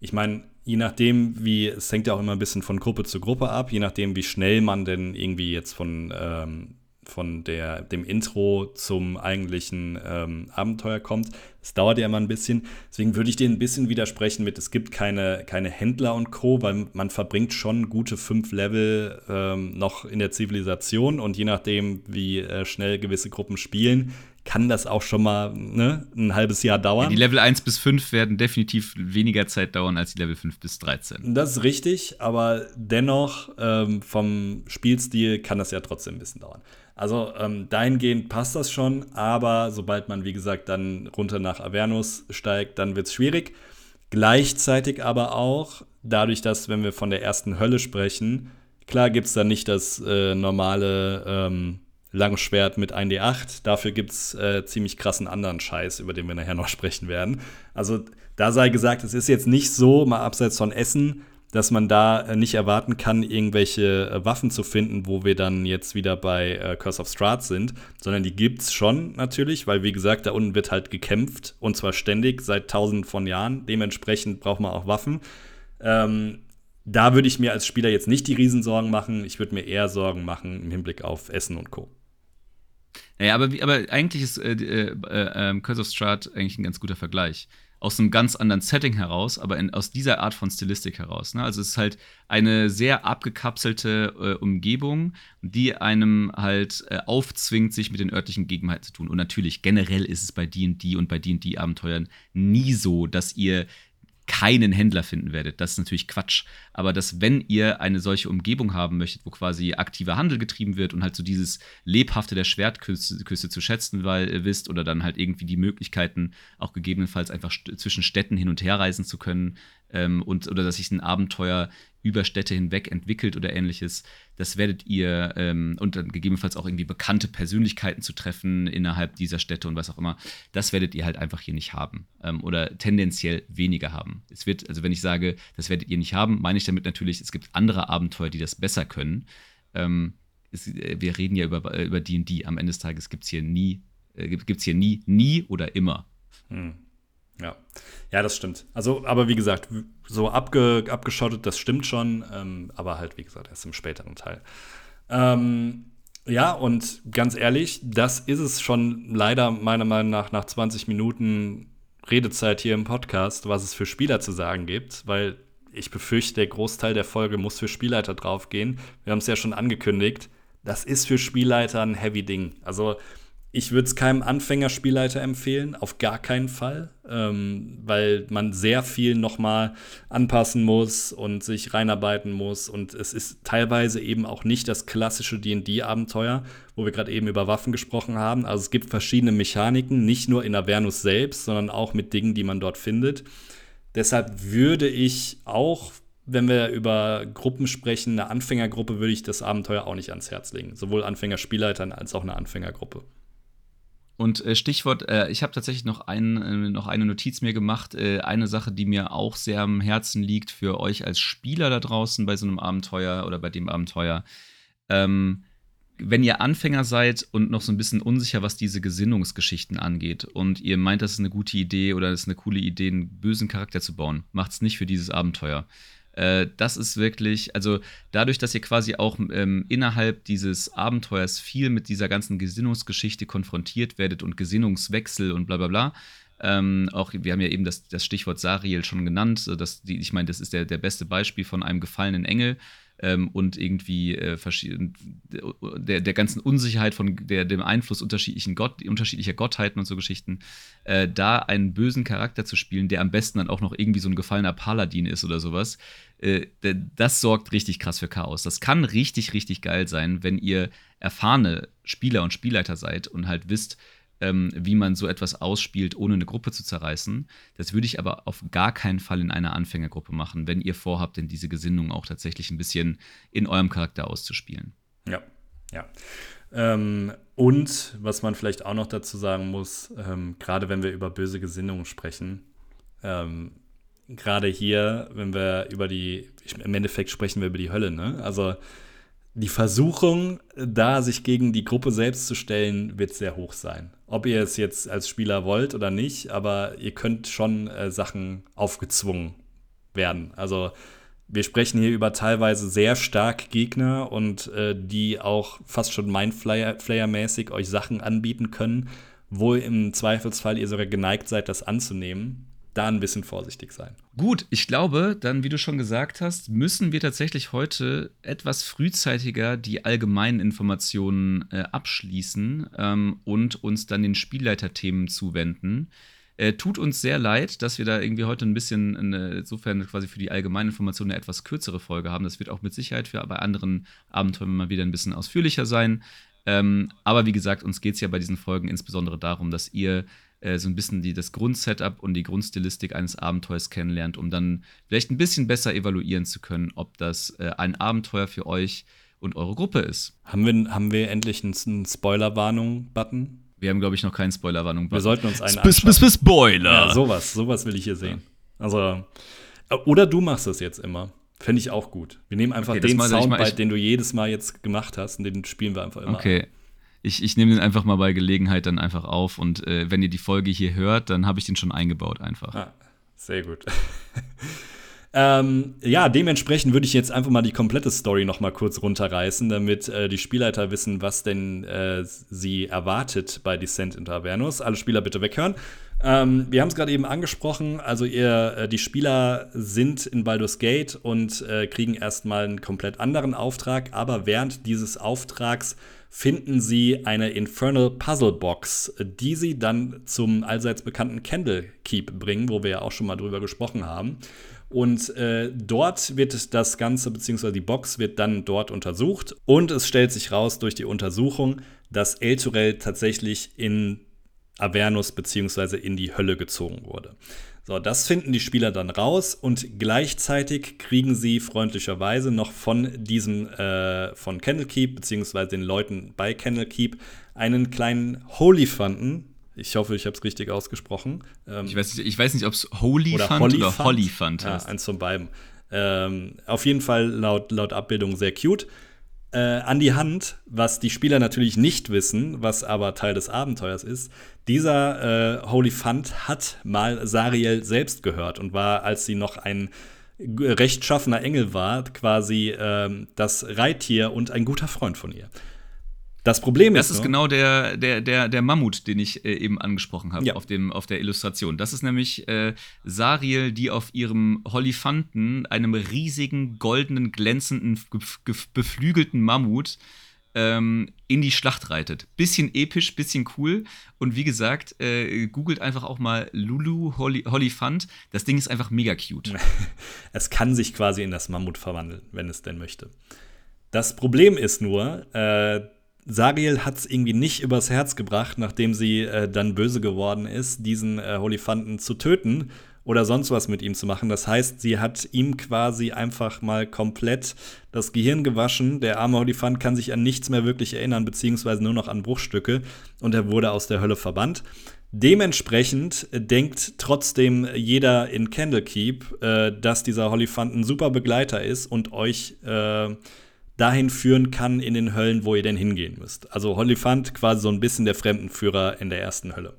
ich meine, je nachdem, wie, es hängt ja auch immer ein bisschen von Gruppe zu Gruppe ab, je nachdem, wie schnell man denn irgendwie jetzt von ähm, von der, dem Intro zum eigentlichen ähm, Abenteuer kommt. Es dauert ja immer ein bisschen. Deswegen würde ich dir ein bisschen widersprechen mit, es gibt keine, keine Händler und Co., weil man verbringt schon gute fünf Level ähm, noch in der Zivilisation und je nachdem, wie äh, schnell gewisse Gruppen spielen, kann das auch schon mal ne, ein halbes Jahr dauern. Ja, die Level 1 bis 5 werden definitiv weniger Zeit dauern als die Level 5 bis 13. Das ist richtig, aber dennoch ähm, vom Spielstil kann das ja trotzdem ein bisschen dauern. Also ähm, dahingehend passt das schon, aber sobald man, wie gesagt, dann runter nach Avernus steigt, dann wird es schwierig. Gleichzeitig aber auch, dadurch, dass, wenn wir von der ersten Hölle sprechen, klar gibt es da nicht das äh, normale ähm, Langschwert mit 1D8, dafür gibt es äh, ziemlich krassen anderen Scheiß, über den wir nachher noch sprechen werden. Also da sei gesagt, es ist jetzt nicht so, mal abseits von Essen, dass man da äh, nicht erwarten kann, irgendwelche äh, Waffen zu finden, wo wir dann jetzt wieder bei äh, Curse of Strahd sind, sondern die gibt's schon natürlich, weil wie gesagt, da unten wird halt gekämpft und zwar ständig seit tausenden von Jahren. Dementsprechend braucht man auch Waffen. Ähm, da würde ich mir als Spieler jetzt nicht die Riesensorgen machen. Ich würde mir eher Sorgen machen im Hinblick auf Essen und Co. Naja, aber, aber eigentlich ist äh, äh, äh, Curse of Strahd eigentlich ein ganz guter Vergleich aus einem ganz anderen Setting heraus, aber in, aus dieser Art von Stilistik heraus. Ne? Also es ist halt eine sehr abgekapselte äh, Umgebung, die einem halt äh, aufzwingt, sich mit den örtlichen Gegebenheiten zu tun. Und natürlich, generell ist es bei D&D und bei D&D-Abenteuern nie so, dass ihr keinen Händler finden werdet. Das ist natürlich Quatsch. Aber dass, wenn ihr eine solche Umgebung haben möchtet, wo quasi aktiver Handel getrieben wird und halt so dieses Lebhafte der Schwertküste Küste zu schätzen weil, äh, wisst oder dann halt irgendwie die Möglichkeiten auch gegebenenfalls einfach zwischen Städten hin und her reisen zu können, ähm, und oder dass sich ein Abenteuer über Städte hinweg entwickelt oder ähnliches. Das werdet ihr ähm, und dann gegebenenfalls auch irgendwie bekannte Persönlichkeiten zu treffen innerhalb dieser Städte und was auch immer. Das werdet ihr halt einfach hier nicht haben ähm, oder tendenziell weniger haben. Es wird, also wenn ich sage, das werdet ihr nicht haben, meine ich damit natürlich, es gibt andere Abenteuer, die das besser können. Ähm, es, äh, wir reden ja über äh, über D&D. Am Ende des Tages gibt es hier nie, äh, gibt hier nie, nie oder immer. Hm. Ja. Ja, das stimmt. Also, aber wie gesagt, so abge, abgeschottet, das stimmt schon, ähm, aber halt, wie gesagt, erst im späteren Teil. Ähm, ja, und ganz ehrlich, das ist es schon leider meiner Meinung nach nach 20 Minuten Redezeit hier im Podcast, was es für Spieler zu sagen gibt, weil ich befürchte, der Großteil der Folge muss für Spielleiter draufgehen. Wir haben es ja schon angekündigt. Das ist für Spielleiter ein heavy Ding. Also, ich würde es keinem Anfängerspielleiter empfehlen, auf gar keinen Fall, ähm, weil man sehr viel nochmal anpassen muss und sich reinarbeiten muss. Und es ist teilweise eben auch nicht das klassische DD-Abenteuer, wo wir gerade eben über Waffen gesprochen haben. Also es gibt verschiedene Mechaniken, nicht nur in Avernus selbst, sondern auch mit Dingen, die man dort findet. Deshalb würde ich auch wenn wir über Gruppen sprechen, eine Anfängergruppe, würde ich das Abenteuer auch nicht ans Herz legen. Sowohl Anfängerspielleitern als auch eine Anfängergruppe. Und äh, Stichwort, äh, ich habe tatsächlich noch, ein, äh, noch eine Notiz mir gemacht. Äh, eine Sache, die mir auch sehr am Herzen liegt für euch als Spieler da draußen bei so einem Abenteuer oder bei dem Abenteuer. Ähm, wenn ihr Anfänger seid und noch so ein bisschen unsicher, was diese Gesinnungsgeschichten angeht und ihr meint, das ist eine gute Idee oder das ist eine coole Idee, einen bösen Charakter zu bauen, macht es nicht für dieses Abenteuer. Äh, das ist wirklich, also dadurch, dass ihr quasi auch ähm, innerhalb dieses Abenteuers viel mit dieser ganzen Gesinnungsgeschichte konfrontiert werdet und Gesinnungswechsel und bla bla bla. Ähm, auch wir haben ja eben das, das Stichwort Sariel schon genannt. Das, die, ich meine, das ist der, der beste Beispiel von einem gefallenen Engel ähm, und irgendwie äh, der, der ganzen Unsicherheit von der, dem Einfluss unterschiedlichen Gott, unterschiedlicher Gottheiten und so Geschichten, äh, da einen bösen Charakter zu spielen, der am besten dann auch noch irgendwie so ein gefallener Paladin ist oder sowas, äh, das sorgt richtig krass für Chaos. Das kann richtig, richtig geil sein, wenn ihr erfahrene Spieler und Spielleiter seid und halt wisst, ähm, wie man so etwas ausspielt, ohne eine Gruppe zu zerreißen. Das würde ich aber auf gar keinen Fall in einer Anfängergruppe machen, wenn ihr vorhabt, denn diese Gesinnung auch tatsächlich ein bisschen in eurem Charakter auszuspielen. Ja, ja. Ähm, Und was man vielleicht auch noch dazu sagen muss, ähm, gerade wenn wir über böse Gesinnungen sprechen, ähm, gerade hier, wenn wir über die, im Endeffekt sprechen wir über die Hölle, ne? Also die Versuchung, da sich gegen die Gruppe selbst zu stellen, wird sehr hoch sein. Ob ihr es jetzt als Spieler wollt oder nicht, aber ihr könnt schon äh, Sachen aufgezwungen werden. Also wir sprechen hier über teilweise sehr stark Gegner und äh, die auch fast schon Mindflayer-mäßig euch Sachen anbieten können, wo im Zweifelsfall ihr sogar geneigt seid, das anzunehmen. Da ein bisschen vorsichtig sein. Gut, ich glaube, dann, wie du schon gesagt hast, müssen wir tatsächlich heute etwas frühzeitiger die allgemeinen Informationen äh, abschließen ähm, und uns dann den Spielleiterthemen zuwenden. Äh, tut uns sehr leid, dass wir da irgendwie heute ein bisschen, insofern quasi für die allgemeine Information eine etwas kürzere Folge haben. Das wird auch mit Sicherheit für bei anderen Abenteuern mal wieder ein bisschen ausführlicher sein. Ähm, aber wie gesagt, uns geht es ja bei diesen Folgen insbesondere darum, dass ihr äh, so ein bisschen die, das Grundsetup und die Grundstilistik eines Abenteuers kennenlernt, um dann vielleicht ein bisschen besser evaluieren zu können, ob das äh, ein Abenteuer für euch und eure Gruppe ist. Haben wir, haben wir endlich einen Spoiler-Warnung-Button? Wir haben, glaube ich, noch keinen Spoilerwarnung. Wir sollten uns einen Sp Sp Spoiler! Ja, sowas, sowas will ich hier sehen. Also, äh, oder du machst das jetzt immer. Fände ich auch gut. Wir nehmen einfach okay, den Soundbite, den du jedes Mal jetzt gemacht hast, und den spielen wir einfach immer. Okay. An. Ich, ich nehme den einfach mal bei Gelegenheit dann einfach auf und äh, wenn ihr die Folge hier hört, dann habe ich den schon eingebaut einfach. Ah, sehr gut. [LAUGHS] Ähm, ja, dementsprechend würde ich jetzt einfach mal die komplette Story noch mal kurz runterreißen, damit äh, die Spielleiter wissen, was denn äh, sie erwartet bei Descent into Avernus. Alle Spieler bitte weghören. Ähm, wir haben es gerade eben angesprochen, also ihr, äh, die Spieler sind in Baldur's Gate und äh, kriegen erstmal einen komplett anderen Auftrag, aber während dieses Auftrags finden sie eine Infernal Puzzle Box, die sie dann zum allseits bekannten Candle Keep bringen, wo wir ja auch schon mal drüber gesprochen haben. Und äh, dort wird das Ganze, beziehungsweise die Box wird dann dort untersucht. Und es stellt sich raus durch die Untersuchung, dass Elturel tatsächlich in Avernus beziehungsweise in die Hölle gezogen wurde. So, das finden die Spieler dann raus und gleichzeitig kriegen sie freundlicherweise noch von diesem, äh, von Candlekeep, beziehungsweise den Leuten bei Candlekeep, einen kleinen Holyfanten, ich hoffe, ich habe es richtig ausgesprochen. Ähm, ich, weiß nicht, ich weiß nicht, ob es Holy oder Fund Holly oder Holly Fund heißt. Ja, eins von beiden. Ähm, auf jeden Fall laut, laut Abbildung sehr cute. Äh, an die Hand, was die Spieler natürlich nicht wissen, was aber Teil des Abenteuers ist. Dieser äh, Holy Fund hat mal Sariel selbst gehört und war, als sie noch ein rechtschaffener Engel war, quasi äh, das Reittier und ein guter Freund von ihr. Das Problem ist. Das ist genau der, der, der, der Mammut, den ich äh, eben angesprochen habe ja. auf, auf der Illustration. Das ist nämlich äh, Sariel, die auf ihrem Holifanten, einem riesigen, goldenen, glänzenden, beflügelten Mammut, ähm, in die Schlacht reitet. Bisschen episch, bisschen cool. Und wie gesagt, äh, googelt einfach auch mal Lulu Holly, Hollyfant. Das Ding ist einfach mega cute. [LAUGHS] es kann sich quasi in das Mammut verwandeln, wenn es denn möchte. Das Problem ist nur, äh, Sariel hat es irgendwie nicht übers Herz gebracht, nachdem sie äh, dann böse geworden ist, diesen äh, Holifanten zu töten oder sonst was mit ihm zu machen. Das heißt, sie hat ihm quasi einfach mal komplett das Gehirn gewaschen. Der arme Holifant kann sich an nichts mehr wirklich erinnern, beziehungsweise nur noch an Bruchstücke und er wurde aus der Hölle verbannt. Dementsprechend denkt trotzdem jeder in Candlekeep, äh, dass dieser Holifant ein super Begleiter ist und euch äh, dahin führen kann in den Höllen, wo ihr denn hingehen müsst. Also Holifant quasi so ein bisschen der Fremdenführer in der ersten Hölle.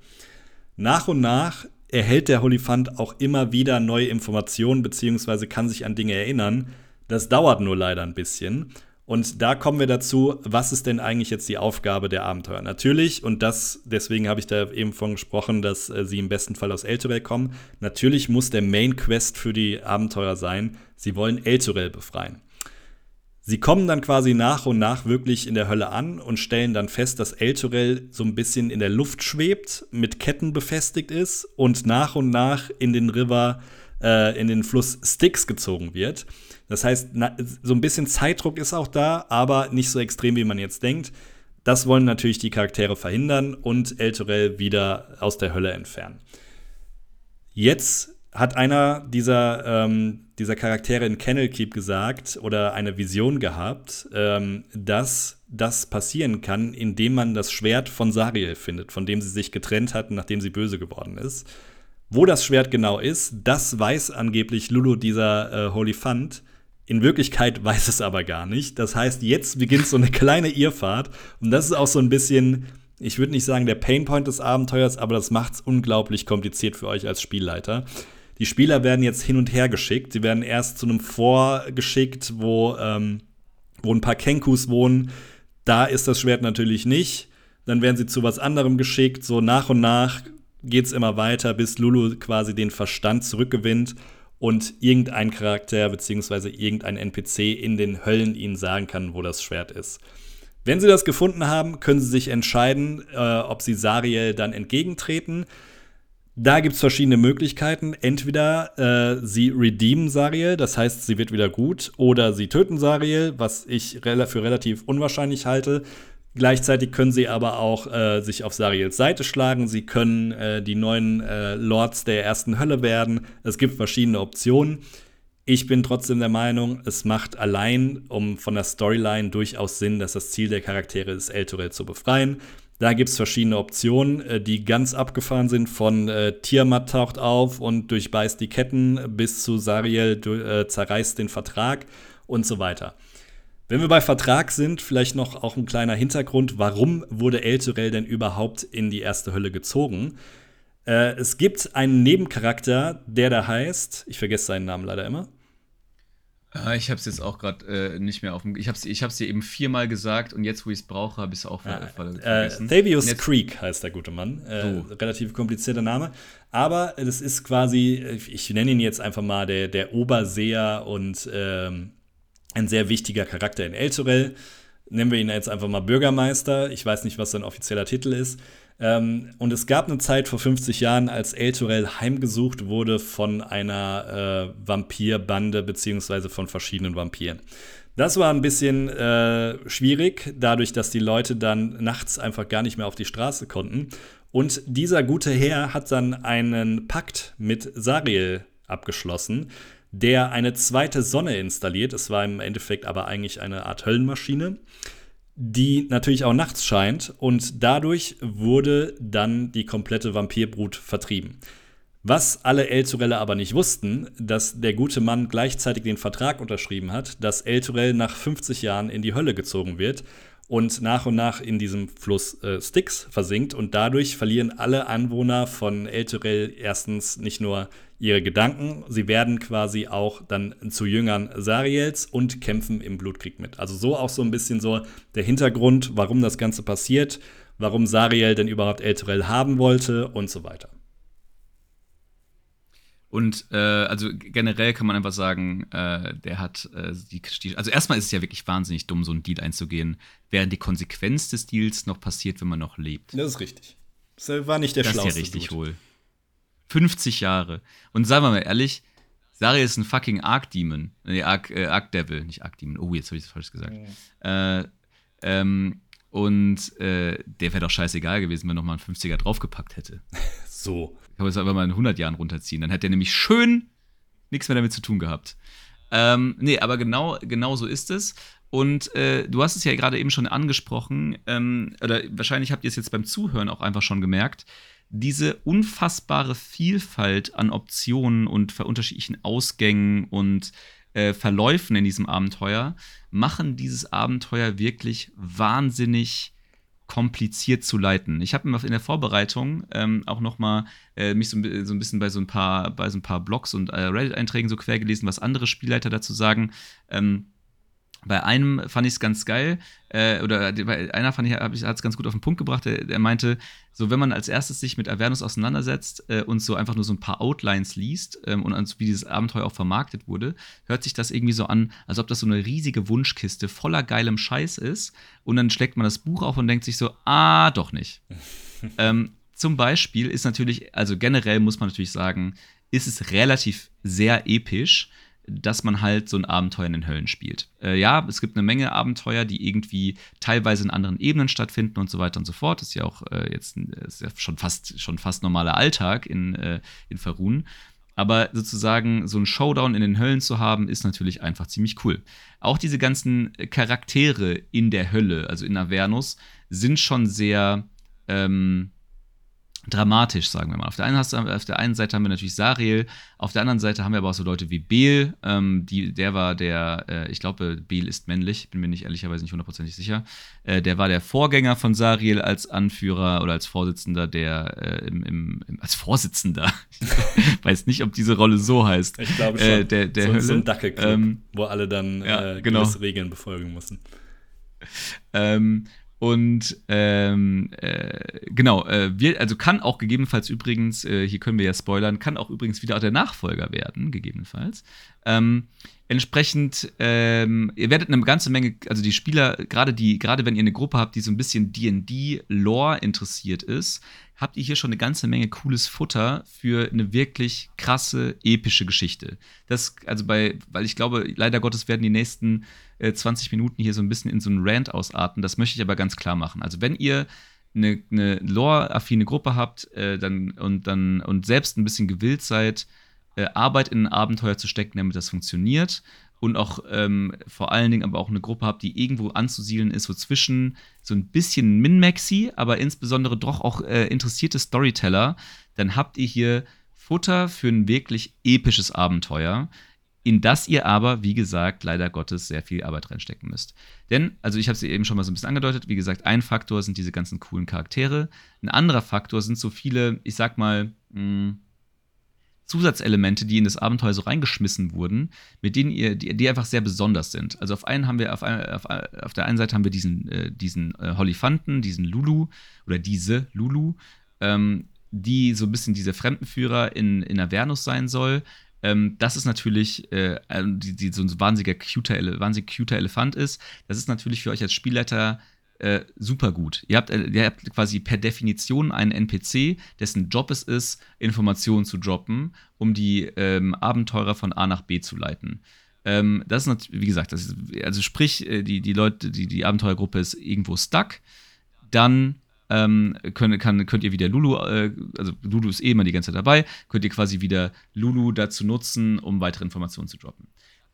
Nach und nach erhält der Holifant auch immer wieder neue Informationen beziehungsweise kann sich an Dinge erinnern. Das dauert nur leider ein bisschen. Und da kommen wir dazu, was ist denn eigentlich jetzt die Aufgabe der Abenteuer? Natürlich, und das, deswegen habe ich da eben von gesprochen, dass äh, sie im besten Fall aus Elturel kommen. Natürlich muss der Main Quest für die Abenteuer sein, sie wollen Elturel befreien. Sie kommen dann quasi nach und nach wirklich in der Hölle an und stellen dann fest, dass Elturel so ein bisschen in der Luft schwebt, mit Ketten befestigt ist und nach und nach in den River, äh, in den Fluss Styx gezogen wird. Das heißt, na, so ein bisschen Zeitdruck ist auch da, aber nicht so extrem, wie man jetzt denkt. Das wollen natürlich die Charaktere verhindern und Elturel wieder aus der Hölle entfernen. Jetzt hat einer dieser, ähm, dieser Charaktere in Kennel Keep gesagt oder eine Vision gehabt, ähm, dass das passieren kann, indem man das Schwert von Sariel findet, von dem sie sich getrennt hatten, nachdem sie böse geworden ist. Wo das Schwert genau ist, das weiß angeblich Lulu, dieser äh, Holy Fund. In Wirklichkeit weiß es aber gar nicht. Das heißt, jetzt beginnt so eine kleine Irrfahrt. Und das ist auch so ein bisschen, ich würde nicht sagen der Painpoint des Abenteuers, aber das macht es unglaublich kompliziert für euch als Spielleiter. Die Spieler werden jetzt hin und her geschickt. Sie werden erst zu einem Vor geschickt, wo, ähm, wo ein paar Kenkus wohnen. Da ist das Schwert natürlich nicht. Dann werden sie zu was anderem geschickt. So nach und nach geht es immer weiter, bis Lulu quasi den Verstand zurückgewinnt und irgendein Charakter bzw. irgendein NPC in den Höllen ihnen sagen kann, wo das Schwert ist. Wenn sie das gefunden haben, können sie sich entscheiden, äh, ob sie Sariel dann entgegentreten. Da gibt es verschiedene Möglichkeiten. Entweder äh, sie redeemen Sariel, das heißt, sie wird wieder gut, oder sie töten Sariel, was ich für relativ unwahrscheinlich halte. Gleichzeitig können sie aber auch äh, sich auf Sariels Seite schlagen. Sie können äh, die neuen äh, Lords der ersten Hölle werden. Es gibt verschiedene Optionen. Ich bin trotzdem der Meinung, es macht allein, um von der Storyline durchaus Sinn, dass das Ziel der Charaktere ist, Elturel zu befreien. Da gibt es verschiedene Optionen, äh, die ganz abgefahren sind. Von äh, Tiamat taucht auf und durchbeißt die Ketten bis zu Sariel äh, zerreißt den Vertrag und so weiter. Wenn wir bei Vertrag sind, vielleicht noch auch ein kleiner Hintergrund, warum wurde Elturel denn überhaupt in die erste Hölle gezogen? Äh, es gibt einen Nebencharakter, der da heißt, ich vergesse seinen Namen leider immer. Ah, ich habe es jetzt auch gerade äh, nicht mehr auf dem. Ich habe es ich dir eben viermal gesagt und jetzt, wo ich es brauche, habe ich es auch ver ah, äh, vergessen. Äh, Thavius Creek heißt der gute Mann. Äh, so. Relativ komplizierter Name. Aber das ist quasi, ich nenne ihn jetzt einfach mal der, der Oberseher und ähm, ein sehr wichtiger Charakter in Elturel. Nennen wir ihn jetzt einfach mal Bürgermeister. Ich weiß nicht, was sein offizieller Titel ist. Ähm, und es gab eine Zeit vor 50 Jahren, als Elturel heimgesucht wurde von einer äh, Vampirbande beziehungsweise von verschiedenen Vampiren. Das war ein bisschen äh, schwierig, dadurch, dass die Leute dann nachts einfach gar nicht mehr auf die Straße konnten. Und dieser gute Herr hat dann einen Pakt mit Sariel abgeschlossen, der eine zweite Sonne installiert. Es war im Endeffekt aber eigentlich eine Art Höllenmaschine, die natürlich auch nachts scheint und dadurch wurde dann die komplette Vampirbrut vertrieben. Was alle Elturelle aber nicht wussten, dass der gute Mann gleichzeitig den Vertrag unterschrieben hat, dass Elturel nach 50 Jahren in die Hölle gezogen wird und nach und nach in diesem Fluss äh, Styx versinkt und dadurch verlieren alle Anwohner von Elturel erstens nicht nur ihre Gedanken, sie werden quasi auch dann zu Jüngern Sariels und kämpfen im Blutkrieg mit. Also so auch so ein bisschen so der Hintergrund, warum das Ganze passiert, warum Sariel denn überhaupt Elturel haben wollte und so weiter. Und äh, also generell kann man einfach sagen, äh, der hat äh, die, also erstmal ist es ja wirklich wahnsinnig dumm, so einen Deal einzugehen, während die Konsequenz des Deals noch passiert, wenn man noch lebt. Das ist richtig. Das war nicht der das schlauste. Das ist ja richtig hohl. 50 Jahre. Und sagen wir mal ehrlich, Sari ist ein fucking Arc-Demon. Nee, Arc-Devil, äh, nicht Arc-Demon. Oh, jetzt habe ich das falsch gesagt. Mhm. Äh, ähm, und äh, der wäre doch scheißegal gewesen, wenn er nochmal einen 50er draufgepackt hätte. [LAUGHS] so. Kann man es einfach mal in 100 Jahren runterziehen. Dann hätte er nämlich schön nichts mehr damit zu tun gehabt. Ähm, nee, aber genau, genau so ist es. Und äh, du hast es ja gerade eben schon angesprochen, ähm, oder wahrscheinlich habt ihr es jetzt beim Zuhören auch einfach schon gemerkt, diese unfassbare Vielfalt an Optionen und unterschiedlichen Ausgängen und äh, Verläufen in diesem Abenteuer machen dieses Abenteuer wirklich wahnsinnig kompliziert zu leiten. Ich habe in der Vorbereitung ähm, auch noch mal äh, mich so, so, ein bisschen bei so ein paar bei so ein paar Blogs und äh, Reddit-Einträgen so quer gelesen, was andere Spielleiter dazu sagen. Ähm, bei einem fand ich es ganz geil, äh, oder bei einer fand ich, hat es ganz gut auf den Punkt gebracht. Der, der, meinte, so wenn man als erstes sich mit Avernus auseinandersetzt äh, und so einfach nur so ein paar Outlines liest ähm, und wie dieses Abenteuer auch vermarktet wurde, hört sich das irgendwie so an, als ob das so eine riesige Wunschkiste voller geilem Scheiß ist. Und dann schlägt man das Buch auf und denkt sich so, ah, doch nicht. [LAUGHS] ähm, zum Beispiel ist natürlich, also generell muss man natürlich sagen, ist es relativ sehr episch dass man halt so ein Abenteuer in den Höllen spielt. Äh, ja, es gibt eine Menge Abenteuer, die irgendwie teilweise in anderen Ebenen stattfinden und so weiter und so fort. Das ist ja auch äh, jetzt ist ja schon, fast, schon fast normaler Alltag in, äh, in Farun. Aber sozusagen so ein Showdown in den Höllen zu haben, ist natürlich einfach ziemlich cool. Auch diese ganzen Charaktere in der Hölle, also in Avernus, sind schon sehr ähm, dramatisch, sagen wir mal. Auf der, einen, auf der einen Seite haben wir natürlich Sariel, auf der anderen Seite haben wir aber auch so Leute wie Beel, ähm, die, der war der, äh, ich glaube, Beel ist männlich, bin mir nicht ehrlicherweise nicht hundertprozentig sicher. Äh, der war der Vorgänger von Sariel als Anführer oder als Vorsitzender der, äh, im, im, als Vorsitzender. ich [LAUGHS] weiß nicht, ob diese Rolle so heißt. Ich glaube äh, schon. der, der so, Hölle. so ein Dackelclub, ähm, wo alle dann ja, äh, genau. Regeln befolgen müssen. Ähm, und ähm, äh, genau, äh, wir, also kann auch gegebenenfalls übrigens, äh, hier können wir ja spoilern, kann auch übrigens wieder der Nachfolger werden, gegebenenfalls. Ähm, entsprechend, ähm, ihr werdet eine ganze Menge, also die Spieler, gerade die, gerade wenn ihr eine Gruppe habt, die so ein bisschen D&D-Lore interessiert ist, habt ihr hier schon eine ganze Menge cooles Futter für eine wirklich krasse, epische Geschichte. Das, also bei, weil ich glaube, leider Gottes werden die nächsten äh, 20 Minuten hier so ein bisschen in so einen Rant ausarten. Das möchte ich aber ganz klar machen. Also wenn ihr eine, eine Lore-affine Gruppe habt äh, dann, und, dann, und selbst ein bisschen gewillt seid, äh, Arbeit in ein Abenteuer zu stecken, damit das funktioniert und auch ähm, vor allen Dingen aber auch eine Gruppe habt, die irgendwo anzusiedeln ist, so zwischen so ein bisschen Min-Maxi, aber insbesondere doch auch äh, interessierte Storyteller, dann habt ihr hier Futter für ein wirklich episches Abenteuer, in das ihr aber, wie gesagt, leider Gottes sehr viel Arbeit reinstecken müsst. Denn, also ich habe es eben schon mal so ein bisschen angedeutet, wie gesagt, ein Faktor sind diese ganzen coolen Charaktere, ein anderer Faktor sind so viele, ich sag mal, hm, Zusatzelemente, die in das Abenteuer so reingeschmissen wurden, mit denen ihr, die, die einfach sehr besonders sind. Also auf einen haben wir, auf, auf, auf der einen Seite haben wir diesen, äh, diesen äh, Holifanten, diesen Lulu oder diese Lulu, ähm, die so ein bisschen dieser Fremdenführer in, in Avernus sein soll. Ähm, das ist natürlich, äh, die, die, so ein wahnsinniger cuter, wahnsinnig cuter Elefant ist. Das ist natürlich für euch als Spielleiter äh, super gut. Ihr habt, äh, ihr habt quasi per Definition einen NPC, dessen Job es ist, Informationen zu droppen, um die ähm, Abenteurer von A nach B zu leiten. Ähm, das ist, wie gesagt, ist, also sprich, äh, die, die Leute, die, die Abenteuergruppe ist irgendwo stuck, dann ähm, könnt, kann, könnt ihr wieder Lulu, äh, also Lulu ist eh immer die ganze Zeit dabei, könnt ihr quasi wieder Lulu dazu nutzen, um weitere Informationen zu droppen.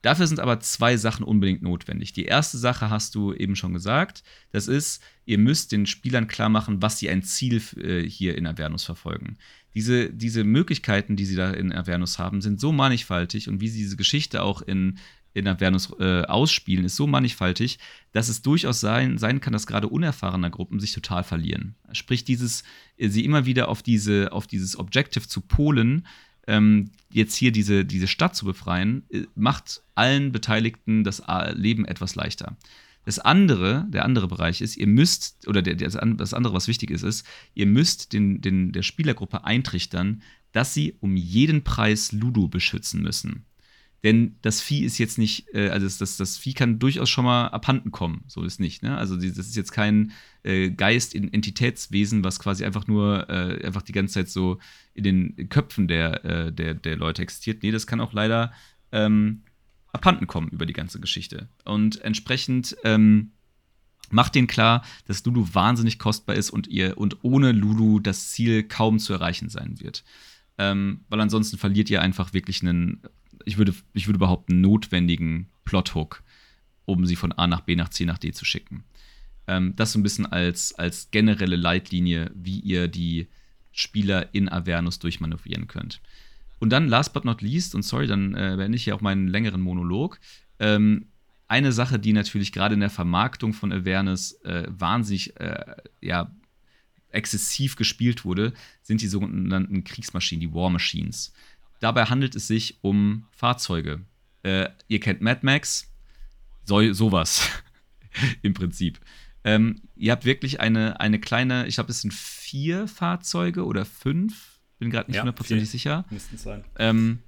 Dafür sind aber zwei Sachen unbedingt notwendig. Die erste Sache hast du eben schon gesagt. Das ist, ihr müsst den Spielern klar machen, was sie ein Ziel äh, hier in Avernus verfolgen. Diese, diese Möglichkeiten, die sie da in Avernus haben, sind so mannigfaltig und wie sie diese Geschichte auch in, in Avernus äh, ausspielen, ist so mannigfaltig, dass es durchaus sein, sein kann, dass gerade unerfahrene Gruppen sich total verlieren. Sprich, dieses, sie immer wieder auf, diese, auf dieses Objective zu polen, ähm, jetzt hier diese, diese Stadt zu befreien, äh, macht allen Beteiligten das äh, Leben etwas leichter. Das andere, der andere Bereich ist, ihr müsst, oder der, das andere, was wichtig ist, ist, ihr müsst den, den, der Spielergruppe eintrichtern, dass sie um jeden Preis Ludo beschützen müssen. Denn das Vieh ist jetzt nicht, äh, also das, das, das, Vieh kann durchaus schon mal abhanden kommen. So ist nicht. Ne? Also das ist jetzt kein äh, Geist, Entitätswesen, was quasi einfach nur äh, einfach die ganze Zeit so in den Köpfen der, äh, der, der Leute existiert. Nee, das kann auch leider ähm, abhanden kommen über die ganze Geschichte. Und entsprechend ähm, macht denen klar, dass Lulu wahnsinnig kostbar ist und ihr und ohne Lulu das Ziel kaum zu erreichen sein wird. Ähm, weil ansonsten verliert ihr einfach wirklich einen ich würde, ich würde behaupten, notwendigen Plothook, um sie von A nach B nach C nach D zu schicken. Ähm, das so ein bisschen als, als generelle Leitlinie, wie ihr die Spieler in Avernus durchmanövrieren könnt. Und dann, last but not least, und sorry, dann äh, beende ich hier auch meinen längeren Monolog. Ähm, eine Sache, die natürlich gerade in der Vermarktung von Avernus äh, wahnsinnig äh, ja, exzessiv gespielt wurde, sind die sogenannten Kriegsmaschinen, die War Machines. Dabei handelt es sich um Fahrzeuge. Äh, ihr kennt Mad Max, so, sowas [LAUGHS] im Prinzip. Ähm, ihr habt wirklich eine, eine kleine, ich glaube, es sind vier Fahrzeuge oder fünf, bin gerade nicht hundertprozentig ja, sicher. Müssten sein. Ähm,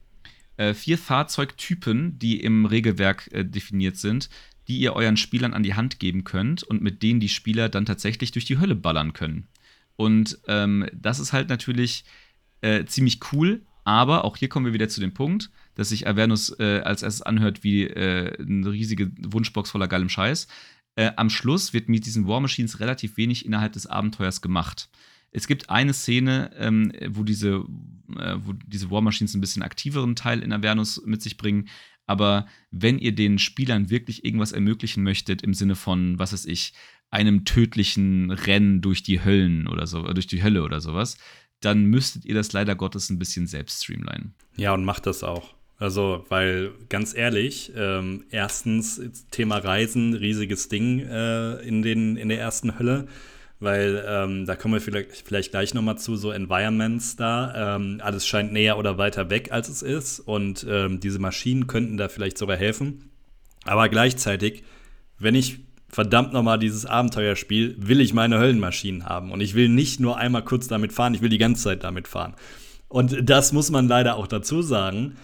äh, vier Fahrzeugtypen, die im Regelwerk äh, definiert sind, die ihr euren Spielern an die Hand geben könnt und mit denen die Spieler dann tatsächlich durch die Hölle ballern können. Und ähm, das ist halt natürlich äh, ziemlich cool, aber auch hier kommen wir wieder zu dem Punkt, dass sich Avernus äh, als erstes anhört wie äh, eine riesige Wunschbox voller geilem Scheiß. Äh, am Schluss wird mit diesen War Machines relativ wenig innerhalb des Abenteuers gemacht. Es gibt eine Szene, ähm, wo diese äh, wo diese War Machines ein bisschen aktiveren Teil in Avernus mit sich bringen. Aber wenn ihr den Spielern wirklich irgendwas ermöglichen möchtet, im Sinne von, was weiß ich, einem tödlichen Rennen durch die Höllen oder so, durch die Hölle oder sowas, dann müsstet ihr das leider Gottes ein bisschen selbst streamlinen. Ja, und macht das auch. Also, weil ganz ehrlich, ähm, erstens Thema Reisen, riesiges Ding äh, in, den, in der ersten Hölle, weil ähm, da kommen wir vielleicht, vielleicht gleich nochmal zu, so Environments da. Ähm, alles scheint näher oder weiter weg, als es ist und ähm, diese Maschinen könnten da vielleicht sogar helfen. Aber gleichzeitig, wenn ich verdammt nochmal dieses Abenteuerspiel, will ich meine Höllenmaschinen haben. Und ich will nicht nur einmal kurz damit fahren, ich will die ganze Zeit damit fahren. Und das muss man leider auch dazu sagen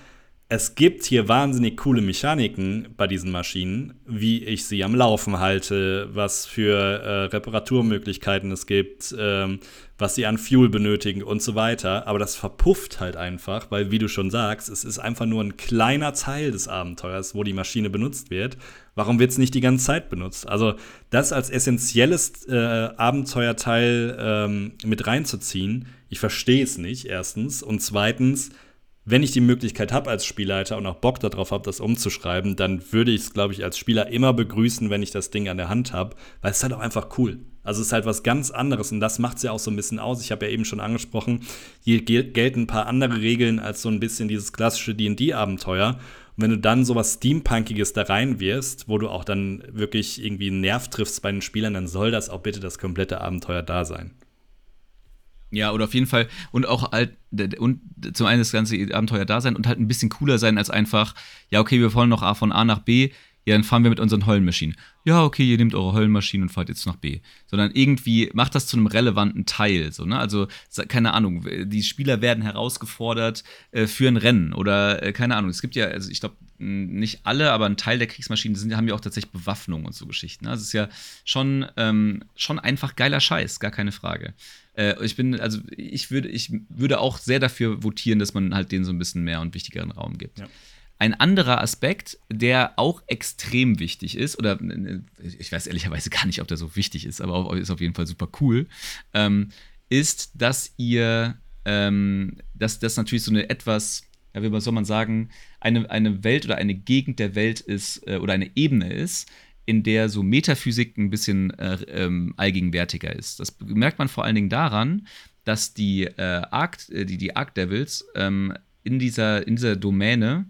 es gibt hier wahnsinnig coole Mechaniken bei diesen Maschinen, wie ich sie am Laufen halte, was für äh, Reparaturmöglichkeiten es gibt, ähm, was sie an Fuel benötigen und so weiter. Aber das verpufft halt einfach, weil, wie du schon sagst, es ist einfach nur ein kleiner Teil des Abenteuers, wo die Maschine benutzt wird. Warum wird es nicht die ganze Zeit benutzt? Also, das als essentielles äh, Abenteuerteil ähm, mit reinzuziehen, ich verstehe es nicht, erstens. Und zweitens, wenn ich die Möglichkeit habe als Spielleiter und auch Bock darauf habe, das umzuschreiben, dann würde ich es, glaube ich, als Spieler immer begrüßen, wenn ich das Ding an der Hand habe, weil es ist halt auch einfach cool. Also es ist halt was ganz anderes und das macht es ja auch so ein bisschen aus. Ich habe ja eben schon angesprochen, hier gelten ein paar andere Regeln als so ein bisschen dieses klassische D&D-Abenteuer. Und wenn du dann sowas Steampunkiges da reinwirfst, wo du auch dann wirklich irgendwie einen Nerv triffst bei den Spielern, dann soll das auch bitte das komplette Abenteuer da sein. Ja, oder auf jeden Fall und auch halt und zum einen das ganze Abenteuer da sein und halt ein bisschen cooler sein als einfach, ja, okay, wir wollen noch A von A nach B, ja, dann fahren wir mit unseren Höllenmaschinen. Ja, okay, ihr nehmt eure Höllenmaschinen und fahrt jetzt nach B. Sondern irgendwie macht das zu einem relevanten Teil. So, ne? Also, keine Ahnung, die Spieler werden herausgefordert äh, für ein Rennen oder äh, keine Ahnung. Es gibt ja, also ich glaube, nicht alle, aber ein Teil der Kriegsmaschinen sind, haben ja auch tatsächlich Bewaffnung und so Geschichten. Ne? Also ist ja schon, ähm, schon einfach geiler Scheiß, gar keine Frage. Äh, ich bin, also ich würde, ich würde auch sehr dafür votieren, dass man halt denen so ein bisschen mehr und wichtigeren Raum gibt. Ja. Ein anderer Aspekt, der auch extrem wichtig ist, oder ich weiß ehrlicherweise gar nicht, ob der so wichtig ist, aber ist auf jeden Fall super cool, ähm, ist, dass ihr, ähm, dass das natürlich so eine etwas, ja, wie soll man sagen, eine, eine Welt oder eine Gegend der Welt ist äh, oder eine Ebene ist, in der so Metaphysik ein bisschen äh, ähm, allgegenwärtiger ist. Das merkt man vor allen Dingen daran, dass die äh, Arc, äh, die, die Arc Devils ähm, in, dieser, in dieser Domäne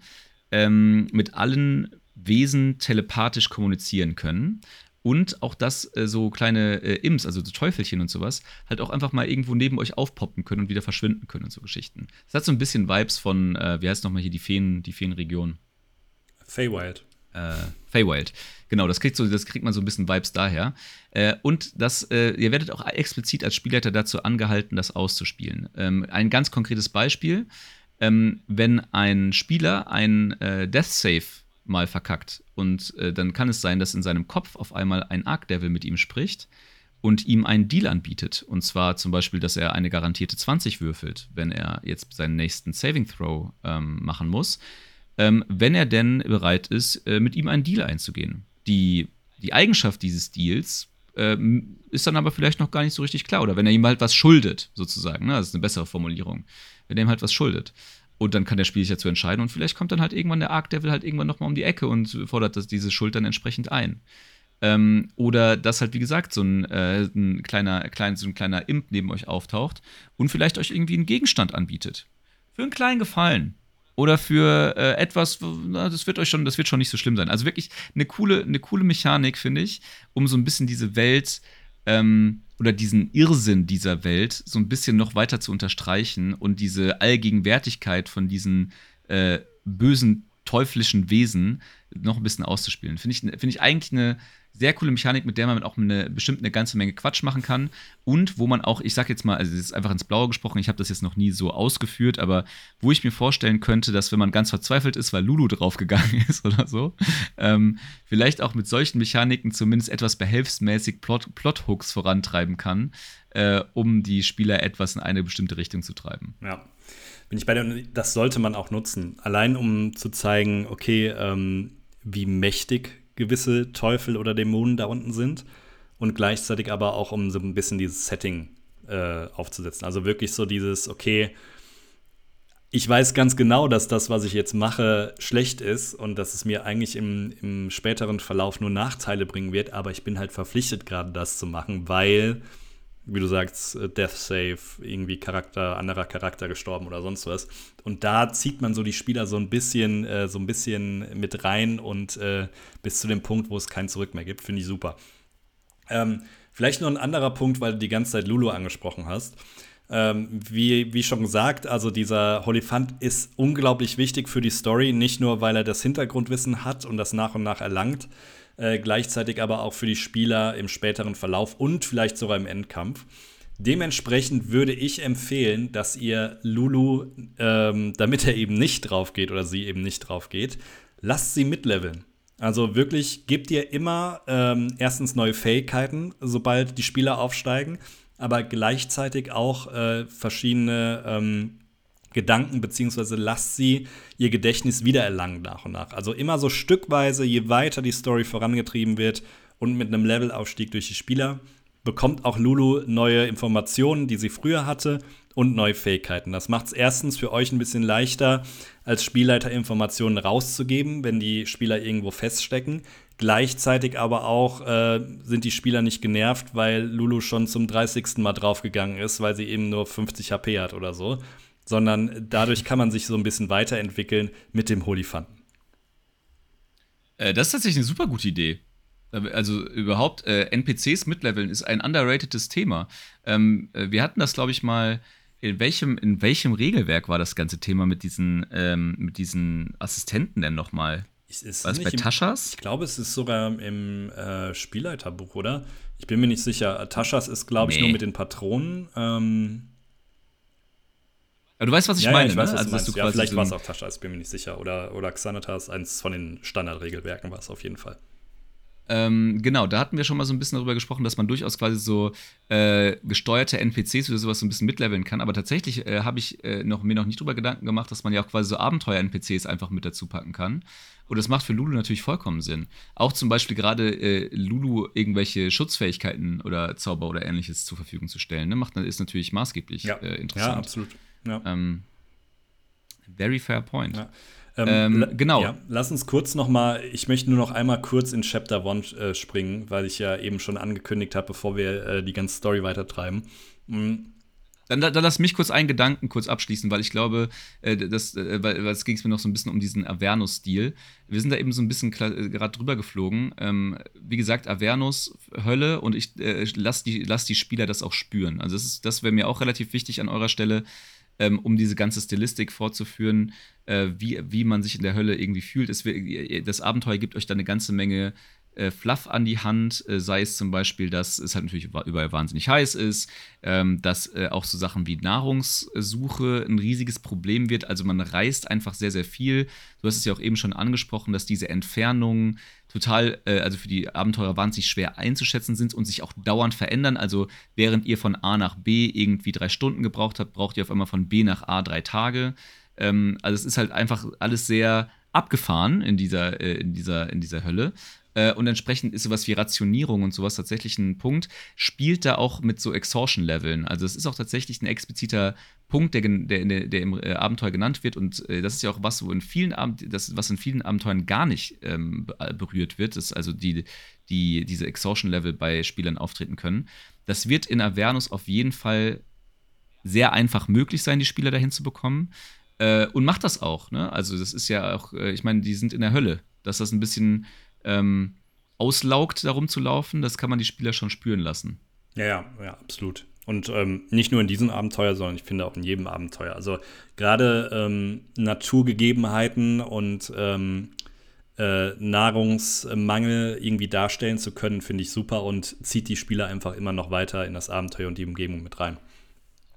ähm, mit allen Wesen telepathisch kommunizieren können. Und auch, dass äh, so kleine äh, Imps, also so Teufelchen und sowas, halt auch einfach mal irgendwo neben euch aufpoppen können und wieder verschwinden können und so Geschichten. Das hat so ein bisschen Vibes von, äh, wie heißt nochmal hier, die Feen, die Feenregion? Feywild. Äh, Feywild. Genau, das kriegt, so, das kriegt man so ein bisschen Vibes daher. Äh, und das, äh, ihr werdet auch explizit als Spielleiter dazu angehalten, das auszuspielen. Ähm, ein ganz konkretes Beispiel ähm, wenn ein Spieler ein äh, Death Save mal verkackt und äh, dann kann es sein, dass in seinem Kopf auf einmal ein Arc Devil mit ihm spricht und ihm einen Deal anbietet. Und zwar zum Beispiel, dass er eine garantierte 20 würfelt, wenn er jetzt seinen nächsten Saving Throw ähm, machen muss, ähm, wenn er denn bereit ist, äh, mit ihm einen Deal einzugehen. Die, die Eigenschaft dieses Deals ähm, ist dann aber vielleicht noch gar nicht so richtig klar. Oder wenn er ihm halt was schuldet, sozusagen. Ne? Das ist eine bessere Formulierung wenn er ihm halt was schuldet. Und dann kann der Spieler sich dazu entscheiden und vielleicht kommt dann halt irgendwann der Arc Devil halt irgendwann nochmal um die Ecke und fordert das, diese Schuld dann entsprechend ein. Ähm, oder dass halt, wie gesagt, so ein, äh, ein, kleiner, klein, so ein kleiner Imp neben euch auftaucht und vielleicht euch irgendwie einen Gegenstand anbietet. Für einen kleinen Gefallen. Oder für äh, etwas, das wird euch schon, das wird schon nicht so schlimm sein. Also wirklich eine coole, eine coole Mechanik, finde ich, um so ein bisschen diese Welt ähm, oder diesen Irrsinn dieser Welt so ein bisschen noch weiter zu unterstreichen und diese Allgegenwärtigkeit von diesen äh, bösen teuflischen Wesen noch ein bisschen auszuspielen. Finde ich, find ich eigentlich eine sehr coole Mechanik, mit der man auch eine, bestimmt eine ganze Menge Quatsch machen kann. Und wo man auch, ich sag jetzt mal, also das ist einfach ins Blaue gesprochen, ich habe das jetzt noch nie so ausgeführt, aber wo ich mir vorstellen könnte, dass wenn man ganz verzweifelt ist, weil Lulu draufgegangen [LAUGHS] ist oder so, ähm, vielleicht auch mit solchen Mechaniken zumindest etwas behelfsmäßig Plot, Plothooks vorantreiben kann, äh, um die Spieler etwas in eine bestimmte Richtung zu treiben. Ja. Bin ich bei dir, das sollte man auch nutzen. Allein um zu zeigen, okay, ähm, wie mächtig gewisse Teufel oder Dämonen da unten sind und gleichzeitig aber auch, um so ein bisschen dieses Setting äh, aufzusetzen. Also wirklich so dieses, okay, ich weiß ganz genau, dass das, was ich jetzt mache, schlecht ist und dass es mir eigentlich im, im späteren Verlauf nur Nachteile bringen wird, aber ich bin halt verpflichtet, gerade das zu machen, weil, wie du sagst, äh, Death Save, irgendwie Charakter, anderer Charakter gestorben oder sonst was. Und da zieht man so die Spieler so ein bisschen, äh, so ein bisschen mit rein und äh, bis zu dem Punkt, wo es kein Zurück mehr gibt, finde ich super. Ähm, vielleicht noch ein anderer Punkt, weil du die ganze Zeit Lulu angesprochen hast. Ähm, wie, wie schon gesagt, also dieser Holifant ist unglaublich wichtig für die Story, nicht nur, weil er das Hintergrundwissen hat und das nach und nach erlangt, äh, gleichzeitig aber auch für die Spieler im späteren Verlauf und vielleicht sogar im Endkampf. Dementsprechend würde ich empfehlen, dass ihr Lulu, ähm, damit er eben nicht drauf geht oder sie eben nicht drauf geht, lasst sie mitleveln. Also wirklich, gebt ihr immer ähm, erstens neue Fähigkeiten, sobald die Spieler aufsteigen aber gleichzeitig auch äh, verschiedene ähm, Gedanken, beziehungsweise lasst sie ihr Gedächtnis wiedererlangen nach und nach. Also immer so stückweise, je weiter die Story vorangetrieben wird und mit einem Levelaufstieg durch die Spieler, bekommt auch Lulu neue Informationen, die sie früher hatte und neue Fähigkeiten. Das macht es erstens für euch ein bisschen leichter, als Spielleiter Informationen rauszugeben, wenn die Spieler irgendwo feststecken. Gleichzeitig aber auch äh, sind die Spieler nicht genervt, weil Lulu schon zum 30. Mal draufgegangen ist, weil sie eben nur 50 HP hat oder so. Sondern dadurch kann man sich so ein bisschen weiterentwickeln mit dem Holifanten. Äh, das ist tatsächlich eine super gute Idee. Also überhaupt äh, NPCs mitleveln ist ein underrateds Thema. Ähm, äh, wir hatten das, glaube ich, mal. In welchem, in welchem Regelwerk war das ganze Thema mit diesen, ähm, mit diesen Assistenten denn nochmal? Ist, Was bei Taschas? Ich glaube, es ist sogar im äh, Spielleiterbuch, oder? Ich bin mir nicht sicher. Taschas ist, glaube ich, nee. nur mit den Patronen. Ähm aber du weißt, was ich ja, meine, ja, ich weiß, ne? also, du ja, vielleicht war es auch Taschas, bin mir nicht sicher. Oder, oder Xanatas, eins von den Standardregelwerken war es auf jeden Fall. Ähm, genau, da hatten wir schon mal so ein bisschen darüber gesprochen, dass man durchaus quasi so äh, gesteuerte NPCs oder sowas so ein bisschen mitleveln kann. Aber tatsächlich äh, habe ich äh, noch, mir noch nicht drüber Gedanken gemacht, dass man ja auch quasi so Abenteuer-NPCs einfach mit dazu packen kann. Und das macht für Lulu natürlich vollkommen Sinn. Auch zum Beispiel gerade äh, Lulu irgendwelche Schutzfähigkeiten oder Zauber oder ähnliches zur Verfügung zu stellen, ne? macht, ist natürlich maßgeblich ja. Äh, interessant. Ja, absolut. Ja. Ähm, very fair point. Ja. Ähm, ähm, genau. Ja, lass uns kurz noch mal, ich möchte nur noch einmal kurz in Chapter 1 äh, springen, weil ich ja eben schon angekündigt habe, bevor wir äh, die ganze Story weitertreiben. Mhm. Dann, dann, lass mich kurz einen Gedanken kurz abschließen, weil ich glaube, äh, das, äh, weil, weil es ging es mir noch so ein bisschen um diesen Avernus-Stil. Wir sind da eben so ein bisschen äh, gerade drüber geflogen. Ähm, wie gesagt, Avernus, Hölle und ich äh, lass, die, lass die Spieler das auch spüren. Also das, das wäre mir auch relativ wichtig an eurer Stelle, ähm, um diese ganze Stilistik fortzuführen, äh, wie, wie man sich in der Hölle irgendwie fühlt. Es, das Abenteuer gibt euch da eine ganze Menge äh, Fluff an die Hand, äh, sei es zum Beispiel, dass es halt natürlich überall wahnsinnig heiß ist, ähm, dass äh, auch so Sachen wie Nahrungssuche ein riesiges Problem wird. Also man reist einfach sehr, sehr viel. Du hast es ja auch eben schon angesprochen, dass diese Entfernungen total, äh, also für die Abenteurer wahnsinnig schwer einzuschätzen sind und sich auch dauernd verändern. Also während ihr von A nach B irgendwie drei Stunden gebraucht habt, braucht ihr auf einmal von B nach A drei Tage. Ähm, also es ist halt einfach alles sehr abgefahren in dieser, äh, in dieser, in dieser Hölle. Äh, und entsprechend ist sowas wie Rationierung und sowas tatsächlich ein Punkt. Spielt da auch mit so Exhaustion-Leveln. Also es ist auch tatsächlich ein expliziter Punkt, der, der, der, im äh, Abenteuer genannt wird. Und äh, das ist ja auch was, wo in vielen das, was in vielen Abenteuern gar nicht ähm, berührt wird, dass also die, die, diese Exhaustion-Level bei Spielern auftreten können. Das wird in Avernus auf jeden Fall sehr einfach möglich sein, die Spieler dahin zu bekommen. Äh, und macht das auch. Ne? Also, das ist ja auch, äh, ich meine, die sind in der Hölle. Dass das ein bisschen ähm, auslaugt, darum zu laufen, das kann man die Spieler schon spüren lassen. Ja, ja, ja, absolut. Und ähm, nicht nur in diesem Abenteuer, sondern ich finde auch in jedem Abenteuer. Also gerade ähm, Naturgegebenheiten und ähm, äh, Nahrungsmangel irgendwie darstellen zu können, finde ich super und zieht die Spieler einfach immer noch weiter in das Abenteuer und die Umgebung mit rein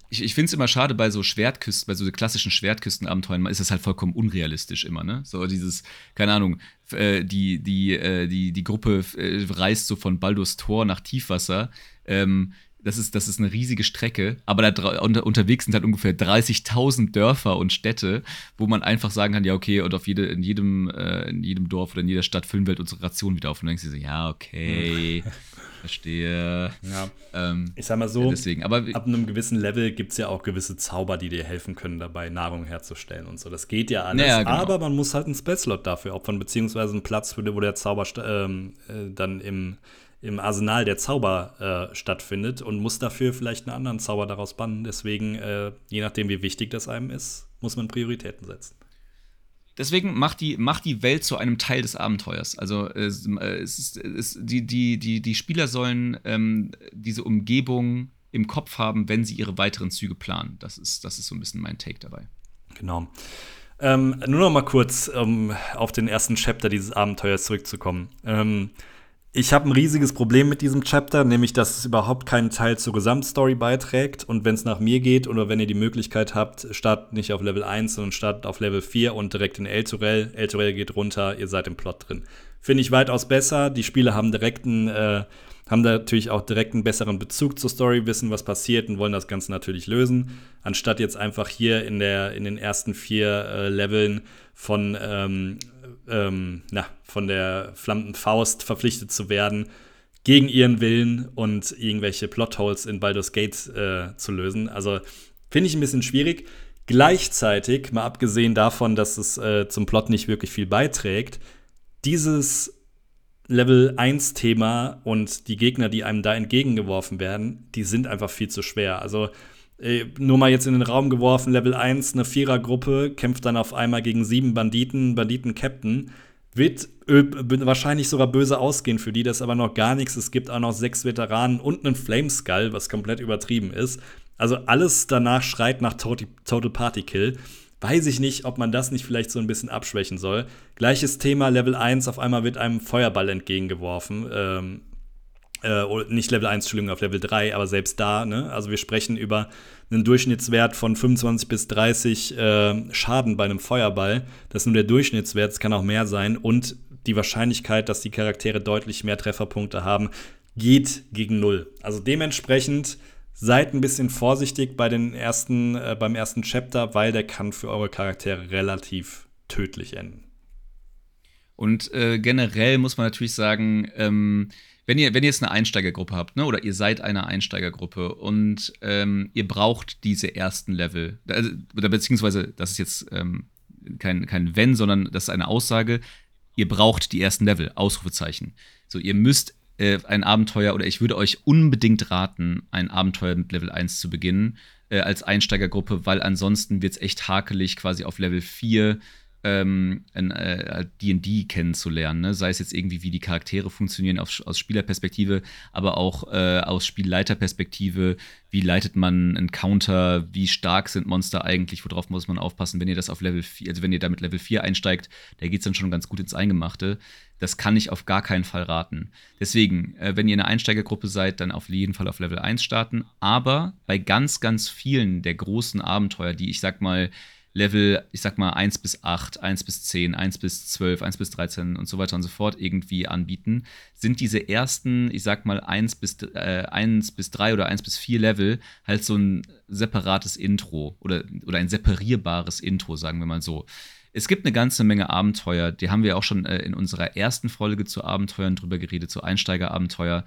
ich, ich finde es immer schade bei so Schwertküsten, bei so klassischen Schwertküstenabenteuern, ist das halt vollkommen unrealistisch immer, ne? So dieses, keine Ahnung, äh, die, die, äh, die, die Gruppe äh, reist so von Baldur's Tor nach Tiefwasser. Ähm, das ist, das ist eine riesige Strecke, aber da unter, unterwegs sind halt ungefähr 30.000 Dörfer und Städte, wo man einfach sagen kann, ja, okay, und auf jede, in, jedem, äh, in jedem Dorf oder in jeder Stadt füllen wir halt unsere Ration wieder auf. Und dann denkst du so, ja, okay. [LAUGHS] verstehe. Ja. Ähm, ich sag mal so, ja, deswegen. Aber ab einem gewissen Level gibt es ja auch gewisse Zauber, die dir helfen können, dabei Nahrung herzustellen und so. Das geht ja alles. Naja, genau. Aber man muss halt einen Spell-Slot dafür opfern, beziehungsweise einen Platz, wo der Zauber ähm, äh, dann im, im Arsenal der Zauber äh, stattfindet und muss dafür vielleicht einen anderen Zauber daraus bannen. Deswegen, äh, je nachdem, wie wichtig das einem ist, muss man Prioritäten setzen. Deswegen macht die, macht die Welt zu einem Teil des Abenteuers. Also es, es ist, es, die, die, die, die Spieler sollen ähm, diese Umgebung im Kopf haben, wenn sie ihre weiteren Züge planen. Das ist, das ist so ein bisschen mein Take dabei. Genau. Ähm, nur noch mal kurz, um auf den ersten Chapter dieses Abenteuers zurückzukommen. Ähm, ich habe ein riesiges Problem mit diesem Chapter, nämlich dass es überhaupt keinen Teil zur Gesamtstory beiträgt. Und wenn es nach mir geht oder wenn ihr die Möglichkeit habt, startet nicht auf Level 1, sondern startet auf Level 4 und direkt in Elturel. Elturel geht runter, ihr seid im Plot drin. Finde ich weitaus besser. Die Spieler haben direkten, äh, haben natürlich auch direkt einen besseren Bezug zur Story, wissen, was passiert und wollen das Ganze natürlich lösen. Anstatt jetzt einfach hier in, der, in den ersten vier äh, Leveln von ähm, ähm, na, von der flammenden Faust verpflichtet zu werden, gegen ihren Willen und irgendwelche Plotholes in Baldur's Gate äh, zu lösen. Also finde ich ein bisschen schwierig. Gleichzeitig, mal abgesehen davon, dass es äh, zum Plot nicht wirklich viel beiträgt, dieses Level 1 Thema und die Gegner, die einem da entgegengeworfen werden, die sind einfach viel zu schwer. Also nur mal jetzt in den Raum geworfen, Level 1, eine Vierergruppe, kämpft dann auf einmal gegen sieben Banditen, Banditen-Captain. Wird wahrscheinlich sogar böse ausgehen für die, das ist aber noch gar nichts. Es gibt auch noch sechs Veteranen und einen Flameskull, was komplett übertrieben ist. Also alles danach schreit nach Total Party Kill. Weiß ich nicht, ob man das nicht vielleicht so ein bisschen abschwächen soll. Gleiches Thema, Level 1, auf einmal wird einem Feuerball entgegengeworfen. Ähm, äh, nicht Level 1, Entschuldigung, auf Level 3, aber selbst da, ne? Also wir sprechen über einen Durchschnittswert von 25 bis 30 äh, Schaden bei einem Feuerball. Das ist nur der Durchschnittswert, es kann auch mehr sein. Und die Wahrscheinlichkeit, dass die Charaktere deutlich mehr Trefferpunkte haben, geht gegen null. Also dementsprechend seid ein bisschen vorsichtig bei den ersten, äh, beim ersten Chapter, weil der kann für eure Charaktere relativ tödlich enden. Und äh, generell muss man natürlich sagen, ähm, wenn ihr, wenn ihr jetzt eine Einsteigergruppe habt, ne, oder ihr seid eine Einsteigergruppe und ähm, ihr braucht diese ersten Level, also, oder beziehungsweise, das ist jetzt ähm, kein, kein Wenn, sondern das ist eine Aussage, ihr braucht die ersten Level, Ausrufezeichen. So, ihr müsst äh, ein Abenteuer, oder ich würde euch unbedingt raten, ein Abenteuer mit Level 1 zu beginnen, äh, als Einsteigergruppe, weil ansonsten wird es echt hakelig, quasi auf Level 4 ähm, D&D äh, kennenzulernen, ne? sei es jetzt irgendwie, wie die Charaktere funktionieren auf, aus Spielerperspektive, aber auch äh, aus Spielleiterperspektive, wie leitet man einen Counter, wie stark sind Monster eigentlich, worauf muss man aufpassen, wenn ihr das auf Level 4, also wenn ihr da mit Level 4 einsteigt, da geht es dann schon ganz gut ins Eingemachte. Das kann ich auf gar keinen Fall raten. Deswegen, äh, wenn ihr eine Einsteigergruppe seid, dann auf jeden Fall auf Level 1 starten, aber bei ganz, ganz vielen der großen Abenteuer, die ich sag mal, Level, ich sag mal, 1 bis 8, 1 bis 10, 1 bis 12, 1 bis 13 und so weiter und so fort irgendwie anbieten, sind diese ersten, ich sag mal, 1 bis, äh, 1 bis 3 oder 1 bis 4 Level halt so ein separates Intro oder, oder ein separierbares Intro, sagen wir mal so. Es gibt eine ganze Menge Abenteuer, die haben wir auch schon äh, in unserer ersten Folge zu Abenteuern drüber geredet, zu Einsteigerabenteuer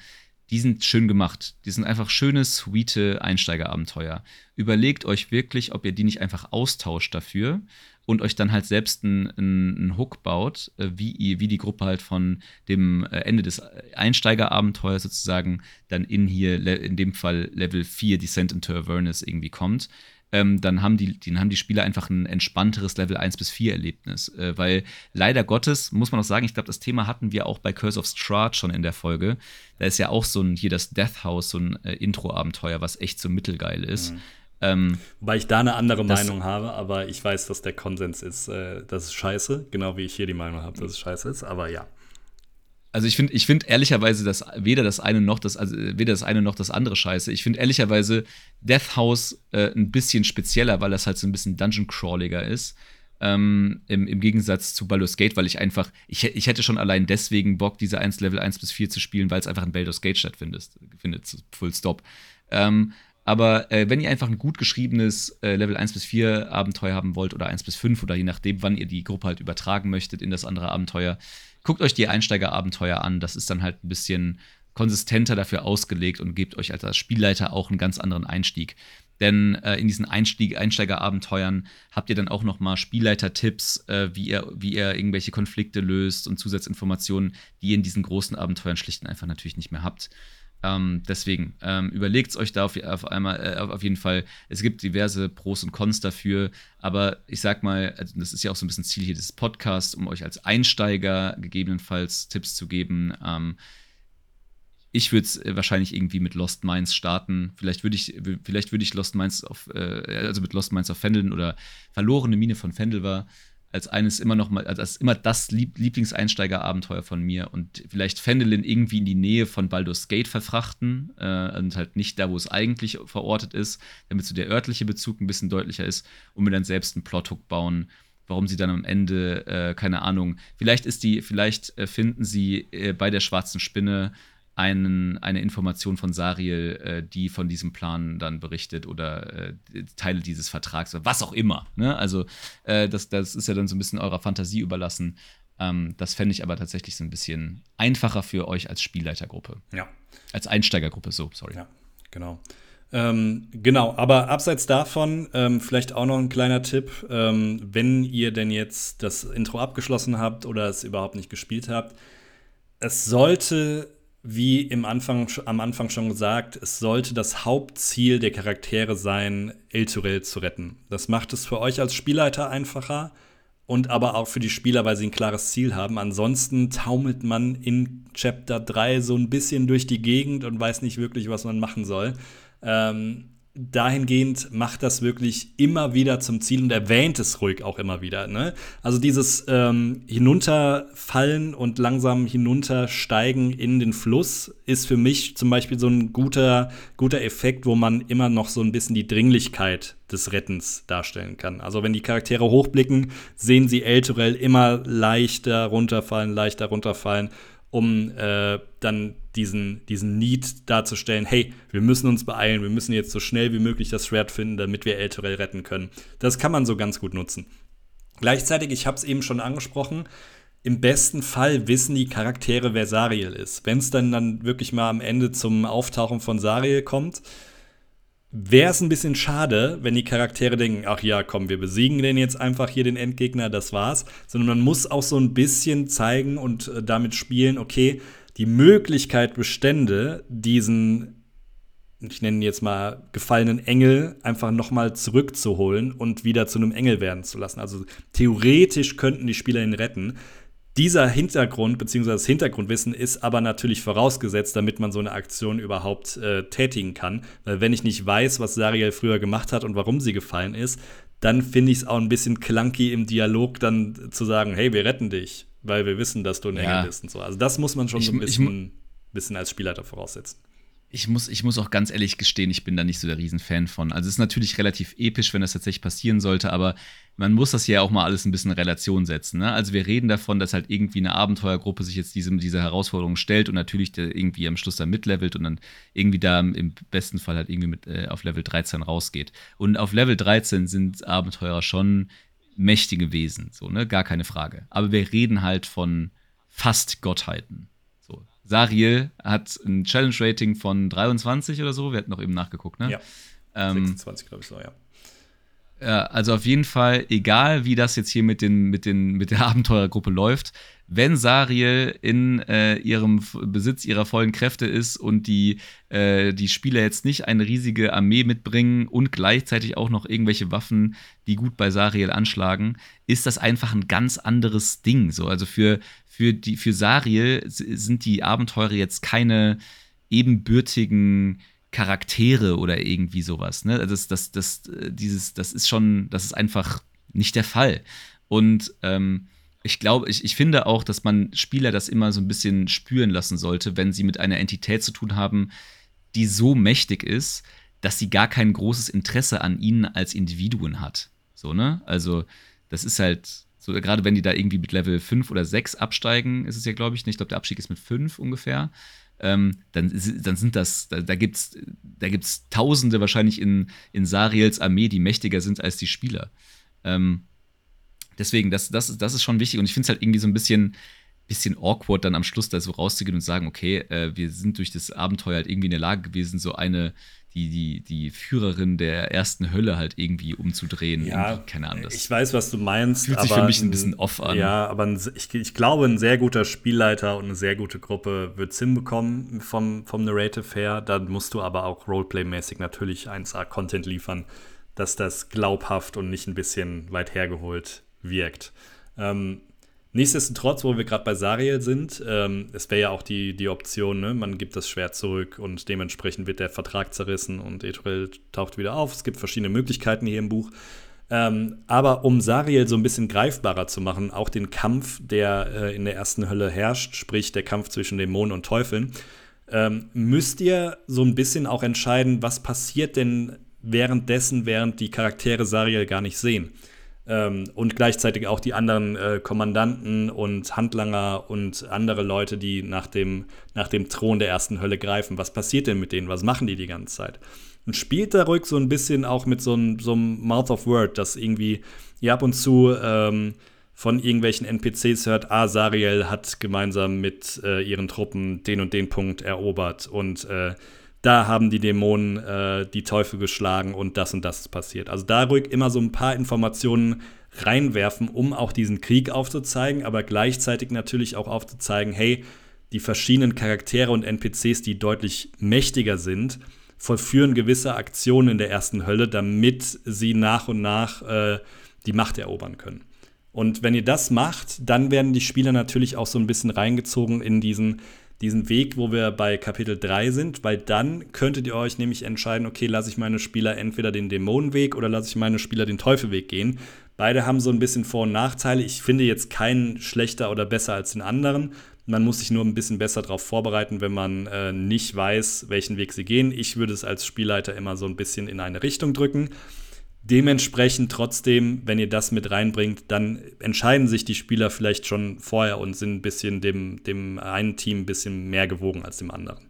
die sind schön gemacht. Die sind einfach schöne, sweete Einsteigerabenteuer. Überlegt euch wirklich, ob ihr die nicht einfach austauscht dafür und euch dann halt selbst einen, einen Hook baut, äh, wie, ihr, wie die Gruppe halt von dem äh, Ende des Einsteigerabenteuers sozusagen dann in hier, in dem Fall Level 4 Descent into Avernus irgendwie kommt ähm, dann, haben die, dann haben die Spieler einfach ein entspannteres Level 1 bis 4 Erlebnis. Äh, weil leider Gottes, muss man auch sagen, ich glaube, das Thema hatten wir auch bei Curse of Strahd schon in der Folge. Da ist ja auch so ein, hier das Death House, so ein äh, Intro-Abenteuer, was echt so mittelgeil ist. Mhm. Ähm, Wobei ich da eine andere Meinung habe, aber ich weiß, dass der Konsens ist, äh, das ist scheiße, genau wie ich hier die Meinung habe, dass es scheiße ist, aber ja. Also ich finde, ich finde ehrlicherweise, dass weder das eine noch das, also weder das eine noch das andere scheiße. Ich finde ehrlicherweise Death House äh, ein bisschen spezieller, weil das halt so ein bisschen Dungeon Crawliger ist. Ähm, im, im, Gegensatz zu Baldur's Gate, weil ich einfach, ich, ich hätte schon allein deswegen Bock, diese 1 Level 1 bis 4 zu spielen, weil es einfach in Baldur's Gate stattfindet, findet, full stop. Ähm, aber äh, wenn ihr einfach ein gut geschriebenes äh, Level 1 bis 4 Abenteuer haben wollt oder 1 bis 5 oder je nachdem, wann ihr die Gruppe halt übertragen möchtet in das andere Abenteuer, guckt euch die Einsteigerabenteuer an. Das ist dann halt ein bisschen konsistenter dafür ausgelegt und gebt euch als Spielleiter auch einen ganz anderen Einstieg. Denn äh, in diesen Einstieg, Einsteigerabenteuern habt ihr dann auch noch mal Spielleiter-Tipps, äh, wie, ihr, wie ihr irgendwelche Konflikte löst und Zusatzinformationen, die ihr in diesen großen Abenteuern schlicht und einfach natürlich nicht mehr habt. Ähm, deswegen, ähm, überlegt es euch da auf, auf, einmal, äh, auf jeden Fall. Es gibt diverse Pros und Cons dafür, aber ich sag mal, also das ist ja auch so ein bisschen Ziel hier des Podcasts, um euch als Einsteiger gegebenenfalls Tipps zu geben. Ähm, ich würde es äh, wahrscheinlich irgendwie mit Lost Minds starten. Vielleicht würde ich, vielleicht würde ich Lost Minds auf, äh, also mit Lost Minds auf Fendeln oder Verlorene Mine von Fendel war als eines immer noch mal, als immer das Lieb Lieblingseinsteigerabenteuer von mir und vielleicht Fendelin irgendwie in die Nähe von Baldur's Gate verfrachten äh, und halt nicht da, wo es eigentlich verortet ist, damit so der örtliche Bezug ein bisschen deutlicher ist und mir dann selbst einen Plothook bauen, warum sie dann am Ende, äh, keine Ahnung, vielleicht ist die, vielleicht äh, finden sie äh, bei der schwarzen Spinne einen, eine Information von Sariel, äh, die von diesem Plan dann berichtet oder äh, Teile dieses Vertrags oder was auch immer. Ne? Also äh, das, das ist ja dann so ein bisschen eurer Fantasie überlassen. Ähm, das fände ich aber tatsächlich so ein bisschen einfacher für euch als Spielleitergruppe. Ja. Als Einsteigergruppe, so, sorry. Ja, genau. Ähm, genau, aber abseits davon ähm, vielleicht auch noch ein kleiner Tipp, ähm, wenn ihr denn jetzt das Intro abgeschlossen habt oder es überhaupt nicht gespielt habt, es sollte wie im Anfang, am Anfang schon gesagt, es sollte das Hauptziel der Charaktere sein, Elturel zu retten. Das macht es für euch als Spielleiter einfacher und aber auch für die Spieler, weil sie ein klares Ziel haben. Ansonsten taumelt man in Chapter 3 so ein bisschen durch die Gegend und weiß nicht wirklich, was man machen soll. Ähm, dahingehend macht das wirklich immer wieder zum Ziel und erwähnt es ruhig auch immer wieder. Ne? Also dieses ähm, Hinunterfallen und langsam hinuntersteigen in den Fluss ist für mich zum Beispiel so ein guter, guter Effekt, wo man immer noch so ein bisschen die Dringlichkeit des Rettens darstellen kann. Also wenn die Charaktere hochblicken, sehen sie Elturel immer leichter runterfallen, leichter runterfallen um äh, dann diesen, diesen Need darzustellen, hey, wir müssen uns beeilen, wir müssen jetzt so schnell wie möglich das Schwert finden, damit wir Elturel retten können. Das kann man so ganz gut nutzen. Gleichzeitig, ich habe es eben schon angesprochen, im besten Fall wissen die Charaktere, wer Sariel ist. Wenn es dann, dann wirklich mal am Ende zum Auftauchen von Sariel kommt, wäre es ein bisschen schade, wenn die Charaktere denken, ach ja, komm, wir besiegen den jetzt einfach hier den Endgegner, das war's, sondern man muss auch so ein bisschen zeigen und äh, damit spielen, okay, die Möglichkeit bestände, diesen ich nenne ihn jetzt mal gefallenen Engel einfach noch mal zurückzuholen und wieder zu einem Engel werden zu lassen. Also theoretisch könnten die Spieler ihn retten. Dieser Hintergrund bzw. das Hintergrundwissen ist aber natürlich vorausgesetzt, damit man so eine Aktion überhaupt äh, tätigen kann. Weil wenn ich nicht weiß, was Sariel früher gemacht hat und warum sie gefallen ist, dann finde ich es auch ein bisschen clunky im Dialog dann zu sagen, hey, wir retten dich, weil wir wissen, dass du ein ja. Engel bist und so. Also das muss man schon ich, so ein bisschen, bisschen als Spielleiter voraussetzen ich muss, ich muss auch ganz ehrlich gestehen, ich bin da nicht so der Riesenfan von. Also es ist natürlich relativ episch, wenn das tatsächlich passieren sollte, aber man muss das ja auch mal alles ein bisschen in Relation setzen. Ne? Also wir reden davon, dass halt irgendwie eine Abenteuergruppe sich jetzt diesem, dieser Herausforderung stellt und natürlich irgendwie am Schluss dann mitlevelt und dann irgendwie da im besten Fall halt irgendwie mit, äh, auf Level 13 rausgeht. Und auf Level 13 sind Abenteurer schon mächtige Wesen, so, ne? Gar keine Frage. Aber wir reden halt von fast Gottheiten. Sariel hat ein Challenge-Rating von 23 oder so. Wir hatten noch eben nachgeguckt, ne? Ja. Ähm, 26, glaube ich so, ja. Ja, also auf jeden Fall, egal wie das jetzt hier mit, den, mit, den, mit der [LAUGHS] Abenteurergruppe läuft, wenn Sariel in äh, ihrem Besitz ihrer vollen Kräfte ist und die, äh, die Spieler jetzt nicht eine riesige Armee mitbringen und gleichzeitig auch noch irgendwelche Waffen, die gut bei Sariel anschlagen, ist das einfach ein ganz anderes Ding. So, also für, für, die, für Sariel sind die Abenteurer jetzt keine ebenbürtigen Charaktere oder irgendwie sowas. Ne? Das, das, das, dieses, das ist schon, das ist einfach nicht der Fall. Und ähm, ich glaube, ich, ich finde auch, dass man Spieler das immer so ein bisschen spüren lassen sollte, wenn sie mit einer Entität zu tun haben, die so mächtig ist, dass sie gar kein großes Interesse an ihnen als Individuen hat. So, ne? Also, das ist halt, so, gerade wenn die da irgendwie mit Level 5 oder 6 absteigen, ist es ja, glaube ich, nicht. Ich glaube, der Abstieg ist mit 5 ungefähr. Ähm, dann, dann sind das, da, da gibt es da gibt's Tausende wahrscheinlich in, in Sariels Armee, die mächtiger sind als die Spieler. Ähm, deswegen, das, das, das ist schon wichtig und ich finde es halt irgendwie so ein bisschen, bisschen awkward, dann am Schluss da so rauszugehen und sagen, okay, äh, wir sind durch das Abenteuer halt irgendwie in der Lage gewesen, so eine, die, die, die Führerin der ersten Hölle halt irgendwie umzudrehen. Ja, irgendwie, keine Ahnung. Ich weiß, was du meinst. Fühlt sich für mich ein bisschen off an. Ja, aber ein, ich, ich glaube, ein sehr guter Spielleiter und eine sehr gute Gruppe wird es hinbekommen vom, vom Narrative her. Dann musst du aber auch Roleplay-mäßig natürlich 1A-Content liefern, dass das glaubhaft und nicht ein bisschen weit hergeholt wirkt. Ähm, Nichtsdestotrotz, wo wir gerade bei Sariel sind, ähm, es wäre ja auch die, die Option, ne? man gibt das Schwert zurück und dementsprechend wird der Vertrag zerrissen und Etrel taucht wieder auf. Es gibt verschiedene Möglichkeiten hier im Buch. Ähm, aber um Sariel so ein bisschen greifbarer zu machen, auch den Kampf, der äh, in der ersten Hölle herrscht, sprich der Kampf zwischen Dämonen und Teufeln, ähm, müsst ihr so ein bisschen auch entscheiden, was passiert denn währenddessen, während die Charaktere Sariel gar nicht sehen ähm, und gleichzeitig auch die anderen äh, Kommandanten und Handlanger und andere Leute, die nach dem, nach dem Thron der ersten Hölle greifen. Was passiert denn mit denen? Was machen die die ganze Zeit? Und spielt da ruhig so ein bisschen auch mit so einem, so Mouth of Word, dass irgendwie ihr ab und zu ähm, von irgendwelchen NPCs hört, ah, Sariel hat gemeinsam mit äh, ihren Truppen den und den Punkt erobert und äh, da haben die Dämonen äh, die Teufel geschlagen und das und das ist passiert. Also da ruhig immer so ein paar Informationen reinwerfen, um auch diesen Krieg aufzuzeigen, aber gleichzeitig natürlich auch aufzuzeigen, hey, die verschiedenen Charaktere und NPCs, die deutlich mächtiger sind, vollführen gewisse Aktionen in der ersten Hölle, damit sie nach und nach äh, die Macht erobern können. Und wenn ihr das macht, dann werden die Spieler natürlich auch so ein bisschen reingezogen in diesen diesen Weg, wo wir bei Kapitel 3 sind, weil dann könntet ihr euch nämlich entscheiden, okay, lasse ich meine Spieler entweder den Dämonenweg oder lasse ich meine Spieler den Teufelweg gehen. Beide haben so ein bisschen Vor- und Nachteile. Ich finde jetzt keinen schlechter oder besser als den anderen. Man muss sich nur ein bisschen besser darauf vorbereiten, wenn man äh, nicht weiß, welchen Weg sie gehen. Ich würde es als Spielleiter immer so ein bisschen in eine Richtung drücken. Dementsprechend trotzdem, wenn ihr das mit reinbringt, dann entscheiden sich die Spieler vielleicht schon vorher und sind ein bisschen dem, dem einen Team ein bisschen mehr gewogen als dem anderen.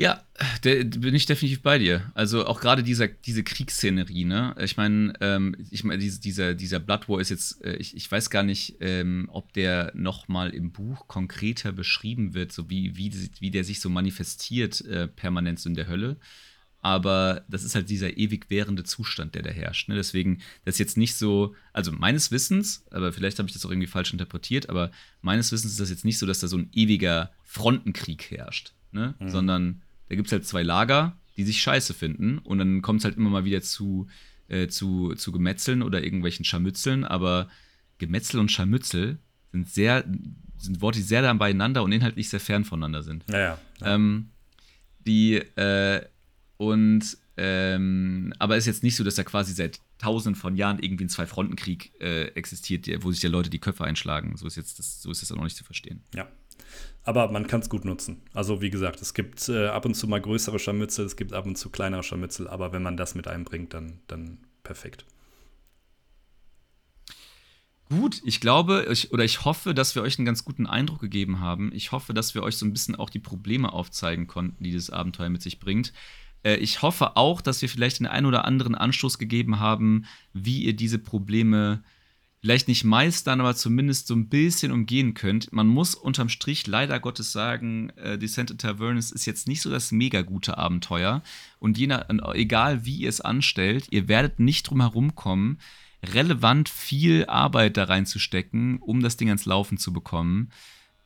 Ja, da bin ich definitiv bei dir. Also auch gerade dieser, diese Kriegsszenerie, ne? Ich meine, ähm, ich mein, dieser, dieser Blood War ist jetzt, äh, ich, ich weiß gar nicht, ähm, ob der nochmal im Buch konkreter beschrieben wird, so wie, wie, wie der sich so manifestiert äh, permanent so in der Hölle aber das ist halt dieser ewig währende Zustand, der da herrscht. Ne? Deswegen, das ist jetzt nicht so, also meines Wissens, aber vielleicht habe ich das auch irgendwie falsch interpretiert, aber meines Wissens ist das jetzt nicht so, dass da so ein ewiger Frontenkrieg herrscht, ne? Mhm. sondern da gibt es halt zwei Lager, die sich scheiße finden und dann kommt es halt immer mal wieder zu, äh, zu, zu Gemetzeln oder irgendwelchen Scharmützeln, aber Gemetzel und Scharmützel sind sehr, sind Worte, die sehr dann beieinander und inhaltlich sehr fern voneinander sind. Ja, ja. Ähm, die, äh, und ähm, aber es ist jetzt nicht so, dass da quasi seit tausenden von Jahren irgendwie ein Zwei-Fronten-Krieg äh, existiert, wo sich ja Leute die Köpfe einschlagen. So ist jetzt das, so ist das auch noch nicht zu verstehen. Ja. Aber man kann es gut nutzen. Also wie gesagt, es gibt äh, ab und zu mal größere Scharmützel, es gibt ab und zu kleinere Scharmützel, aber wenn man das mit einbringt, dann, dann perfekt. Gut, ich glaube ich, oder ich hoffe, dass wir euch einen ganz guten Eindruck gegeben haben. Ich hoffe, dass wir euch so ein bisschen auch die Probleme aufzeigen konnten, die das Abenteuer mit sich bringt. Äh, ich hoffe auch, dass wir vielleicht den einen oder anderen Anstoß gegeben haben, wie ihr diese Probleme vielleicht nicht meistern, aber zumindest so ein bisschen umgehen könnt. Man muss unterm Strich leider Gottes sagen, äh, Descent in Tavernus ist jetzt nicht so das mega gute Abenteuer. Und je nach, egal wie ihr es anstellt, ihr werdet nicht drum herum kommen, relevant viel Arbeit da reinzustecken, um das Ding ans Laufen zu bekommen.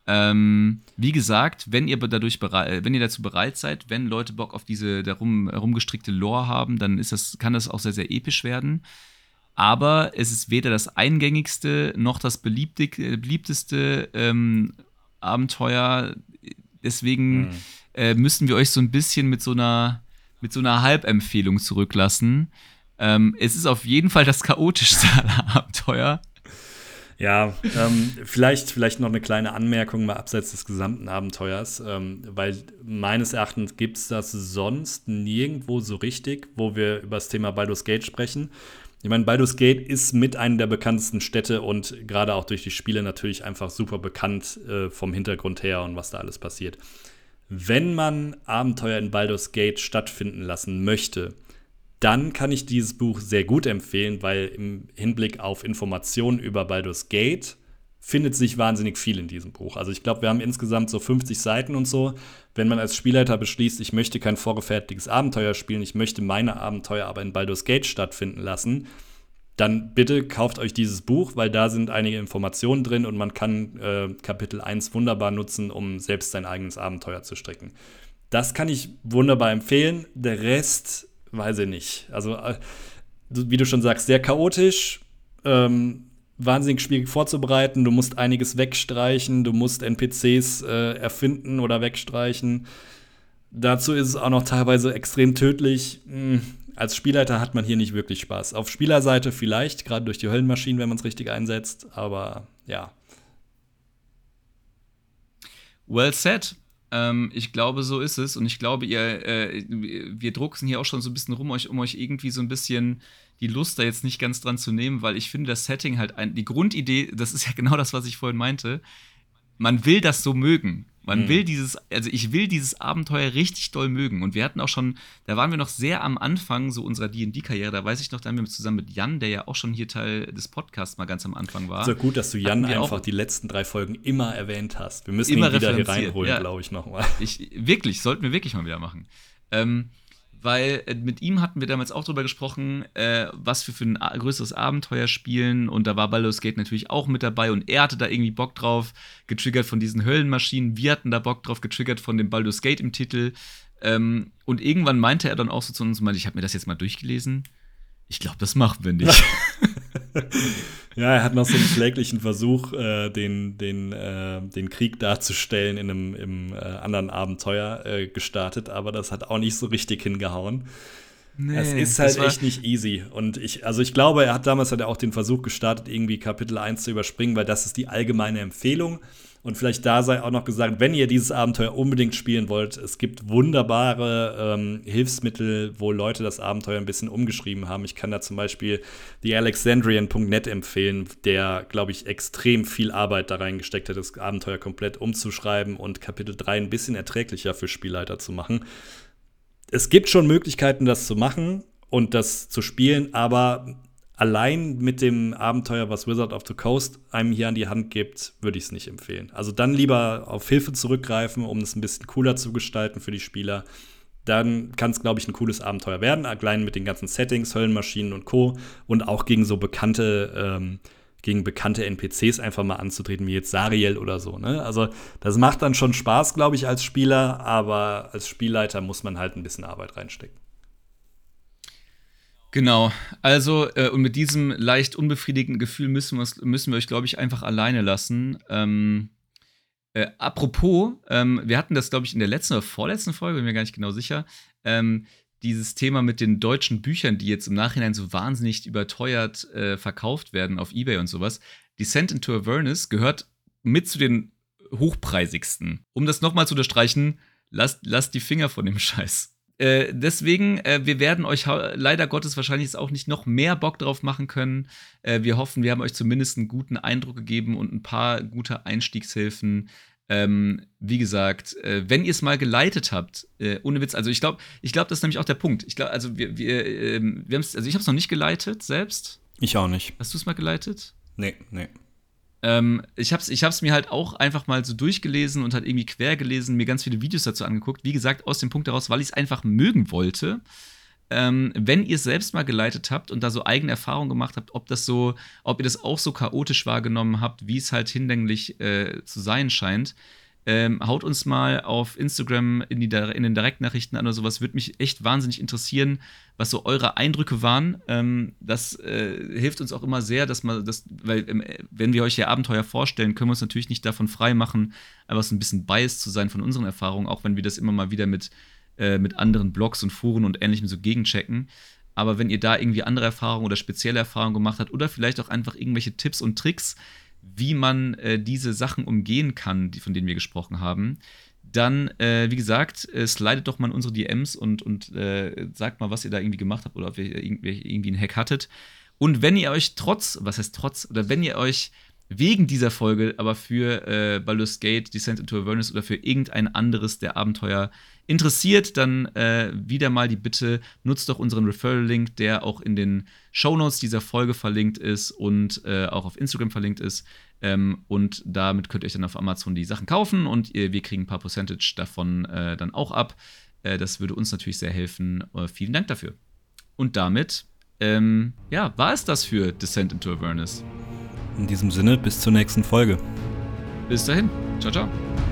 Ähm, wie gesagt, wenn ihr dadurch bereit, wenn ihr dazu bereit seid, wenn Leute Bock auf diese darum herumgestrickte Lore haben, dann ist das, kann das auch sehr, sehr episch werden. Aber es ist weder das eingängigste noch das beliebteste ähm, Abenteuer. Deswegen mhm. äh, müssen wir euch so ein bisschen mit so einer, mit so einer Halbempfehlung zurücklassen. Ähm, es ist auf jeden Fall das chaotischste [LAUGHS] aller Abenteuer. Ja, ähm, vielleicht, vielleicht noch eine kleine Anmerkung mal abseits des gesamten Abenteuers, ähm, weil meines Erachtens gibt es das sonst nirgendwo so richtig, wo wir über das Thema Baldur's Gate sprechen. Ich meine, Baldur's Gate ist mit einer der bekanntesten Städte und gerade auch durch die Spiele natürlich einfach super bekannt äh, vom Hintergrund her und was da alles passiert. Wenn man Abenteuer in Baldur's Gate stattfinden lassen möchte, dann kann ich dieses Buch sehr gut empfehlen, weil im Hinblick auf Informationen über Baldur's Gate findet sich wahnsinnig viel in diesem Buch. Also ich glaube, wir haben insgesamt so 50 Seiten und so. Wenn man als Spielleiter beschließt, ich möchte kein vorgefertigtes Abenteuer spielen, ich möchte meine Abenteuer aber in Baldur's Gate stattfinden lassen, dann bitte kauft euch dieses Buch, weil da sind einige Informationen drin und man kann äh, Kapitel 1 wunderbar nutzen, um selbst sein eigenes Abenteuer zu stricken. Das kann ich wunderbar empfehlen. Der Rest weiß ich nicht. Also, äh, wie du schon sagst, sehr chaotisch. Ähm, wahnsinnig schwierig vorzubereiten. Du musst einiges wegstreichen, du musst NPCs äh, erfinden oder wegstreichen. Dazu ist es auch noch teilweise extrem tödlich. Hm, als Spielleiter hat man hier nicht wirklich Spaß. Auf Spielerseite vielleicht, gerade durch die Höllenmaschinen, wenn man es richtig einsetzt, aber ja. Well said. Ähm, ich glaube, so ist es. Und ich glaube, ihr, äh, wir drucksen hier auch schon so ein bisschen rum, euch, um euch irgendwie so ein bisschen die Lust da jetzt nicht ganz dran zu nehmen, weil ich finde, das Setting halt ein, die Grundidee, das ist ja [LAUGHS] genau das, was ich vorhin meinte. Man will das so mögen. Man mhm. will dieses, also ich will dieses Abenteuer richtig doll mögen. Und wir hatten auch schon, da waren wir noch sehr am Anfang so unserer DD-Karriere. Da weiß ich noch, da haben wir zusammen mit Jan, der ja auch schon hier Teil des Podcasts mal ganz am Anfang war. So gut, dass du Jan einfach die letzten drei Folgen immer erwähnt hast. Wir müssen ihn wieder hier reinholen, ja. glaube ich, nochmal. wirklich, sollten wir wirklich mal wieder machen. Ähm, weil äh, mit ihm hatten wir damals auch drüber gesprochen, äh, was wir für ein größeres Abenteuer spielen. Und da war Baldur's Gate natürlich auch mit dabei. Und er hatte da irgendwie Bock drauf, getriggert von diesen Höllenmaschinen, wir hatten da Bock drauf, getriggert von dem Baldur's Gate im Titel. Ähm, und irgendwann meinte er dann auch so zu uns, ich habe mir das jetzt mal durchgelesen, ich glaube, das machen wir nicht. [LAUGHS] ja, er hat noch so einen kläglichen Versuch, äh, den, den, äh, den Krieg darzustellen in einem im, äh, anderen Abenteuer äh, gestartet, aber das hat auch nicht so richtig hingehauen. Nee, es ist halt echt nicht easy. Und ich, also ich glaube, er hat damals hat er auch den Versuch gestartet, irgendwie Kapitel 1 zu überspringen, weil das ist die allgemeine Empfehlung. Und vielleicht da sei auch noch gesagt, wenn ihr dieses Abenteuer unbedingt spielen wollt, es gibt wunderbare ähm, Hilfsmittel, wo Leute das Abenteuer ein bisschen umgeschrieben haben. Ich kann da zum Beispiel thealexandrian.net empfehlen, der, glaube ich, extrem viel Arbeit da reingesteckt hat, das Abenteuer komplett umzuschreiben und Kapitel 3 ein bisschen erträglicher für Spielleiter zu machen. Es gibt schon Möglichkeiten, das zu machen und das zu spielen, aber allein mit dem Abenteuer, was Wizard of the Coast einem hier an die Hand gibt, würde ich es nicht empfehlen. Also dann lieber auf Hilfe zurückgreifen, um es ein bisschen cooler zu gestalten für die Spieler. Dann kann es, glaube ich, ein cooles Abenteuer werden, allein mit den ganzen Settings, Höllenmaschinen und Co. Und auch gegen so bekannte, ähm, gegen bekannte NPCs einfach mal anzutreten, wie jetzt Sariel oder so. Ne? Also das macht dann schon Spaß, glaube ich, als Spieler, aber als Spielleiter muss man halt ein bisschen Arbeit reinstecken. Genau, also äh, und mit diesem leicht unbefriedigenden Gefühl müssen, müssen wir euch, glaube ich, einfach alleine lassen. Ähm, äh, apropos, ähm, wir hatten das, glaube ich, in der letzten oder vorletzten Folge, bin mir gar nicht genau sicher, ähm, dieses Thema mit den deutschen Büchern, die jetzt im Nachhinein so wahnsinnig überteuert äh, verkauft werden auf Ebay und sowas. Descent into Avernus gehört mit zu den hochpreisigsten. Um das nochmal zu unterstreichen, lasst, lasst die Finger von dem Scheiß. Äh, deswegen, äh, wir werden euch leider Gottes wahrscheinlich auch nicht noch mehr Bock drauf machen können. Äh, wir hoffen, wir haben euch zumindest einen guten Eindruck gegeben und ein paar gute Einstiegshilfen. Ähm, wie gesagt, äh, wenn ihr es mal geleitet habt, äh, ohne Witz, also ich glaube, ich glaube, das ist nämlich auch der Punkt. Ich glaube, also wir, wir, ähm, wir haben also ich habe es noch nicht geleitet selbst. Ich auch nicht. Hast du es mal geleitet? Nee, nee. Ähm, ich habe es ich hab's mir halt auch einfach mal so durchgelesen und halt irgendwie quer gelesen, mir ganz viele Videos dazu angeguckt. Wie gesagt, aus dem Punkt heraus, weil ich es einfach mögen wollte. Ähm, wenn ihr es selbst mal geleitet habt und da so eigene Erfahrungen gemacht habt, ob das so, ob ihr das auch so chaotisch wahrgenommen habt, wie es halt hinlänglich äh, zu sein scheint, ähm, haut uns mal auf Instagram in, die, in den Direktnachrichten an oder sowas. Würde mich echt wahnsinnig interessieren, was so eure Eindrücke waren. Ähm, das äh, hilft uns auch immer sehr, dass man das, weil ähm, wenn wir euch hier Abenteuer vorstellen, können wir uns natürlich nicht davon frei machen, einfach so ein bisschen biased zu sein von unseren Erfahrungen, auch wenn wir das immer mal wieder mit, äh, mit anderen Blogs und Foren und ähnlichem so gegenchecken. Aber wenn ihr da irgendwie andere Erfahrungen oder spezielle Erfahrungen gemacht habt oder vielleicht auch einfach irgendwelche Tipps und Tricks, wie man äh, diese Sachen umgehen kann, die, von denen wir gesprochen haben, dann, äh, wie gesagt, äh, slidet doch mal in unsere DMs und, und äh, sagt mal, was ihr da irgendwie gemacht habt oder ob ihr irgendwie, einen Hack hattet. Und wenn ihr euch trotz, was heißt trotz, oder wenn ihr euch wegen dieser Folge aber für äh, Baldur's Gate, Descent into Avernus oder für irgendein anderes der Abenteuer interessiert, dann äh, wieder mal die Bitte, nutzt doch unseren Referral-Link, der auch in den Shownotes dieser Folge verlinkt ist und äh, auch auf Instagram verlinkt ist. Ähm, und damit könnt ihr euch dann auf Amazon die Sachen kaufen und ihr, wir kriegen ein paar Percentage davon äh, dann auch ab. Äh, das würde uns natürlich sehr helfen. Äh, vielen Dank dafür. Und damit, ähm, ja, war es das für Descent into Awareness. In diesem Sinne, bis zur nächsten Folge. Bis dahin. Ciao, ciao.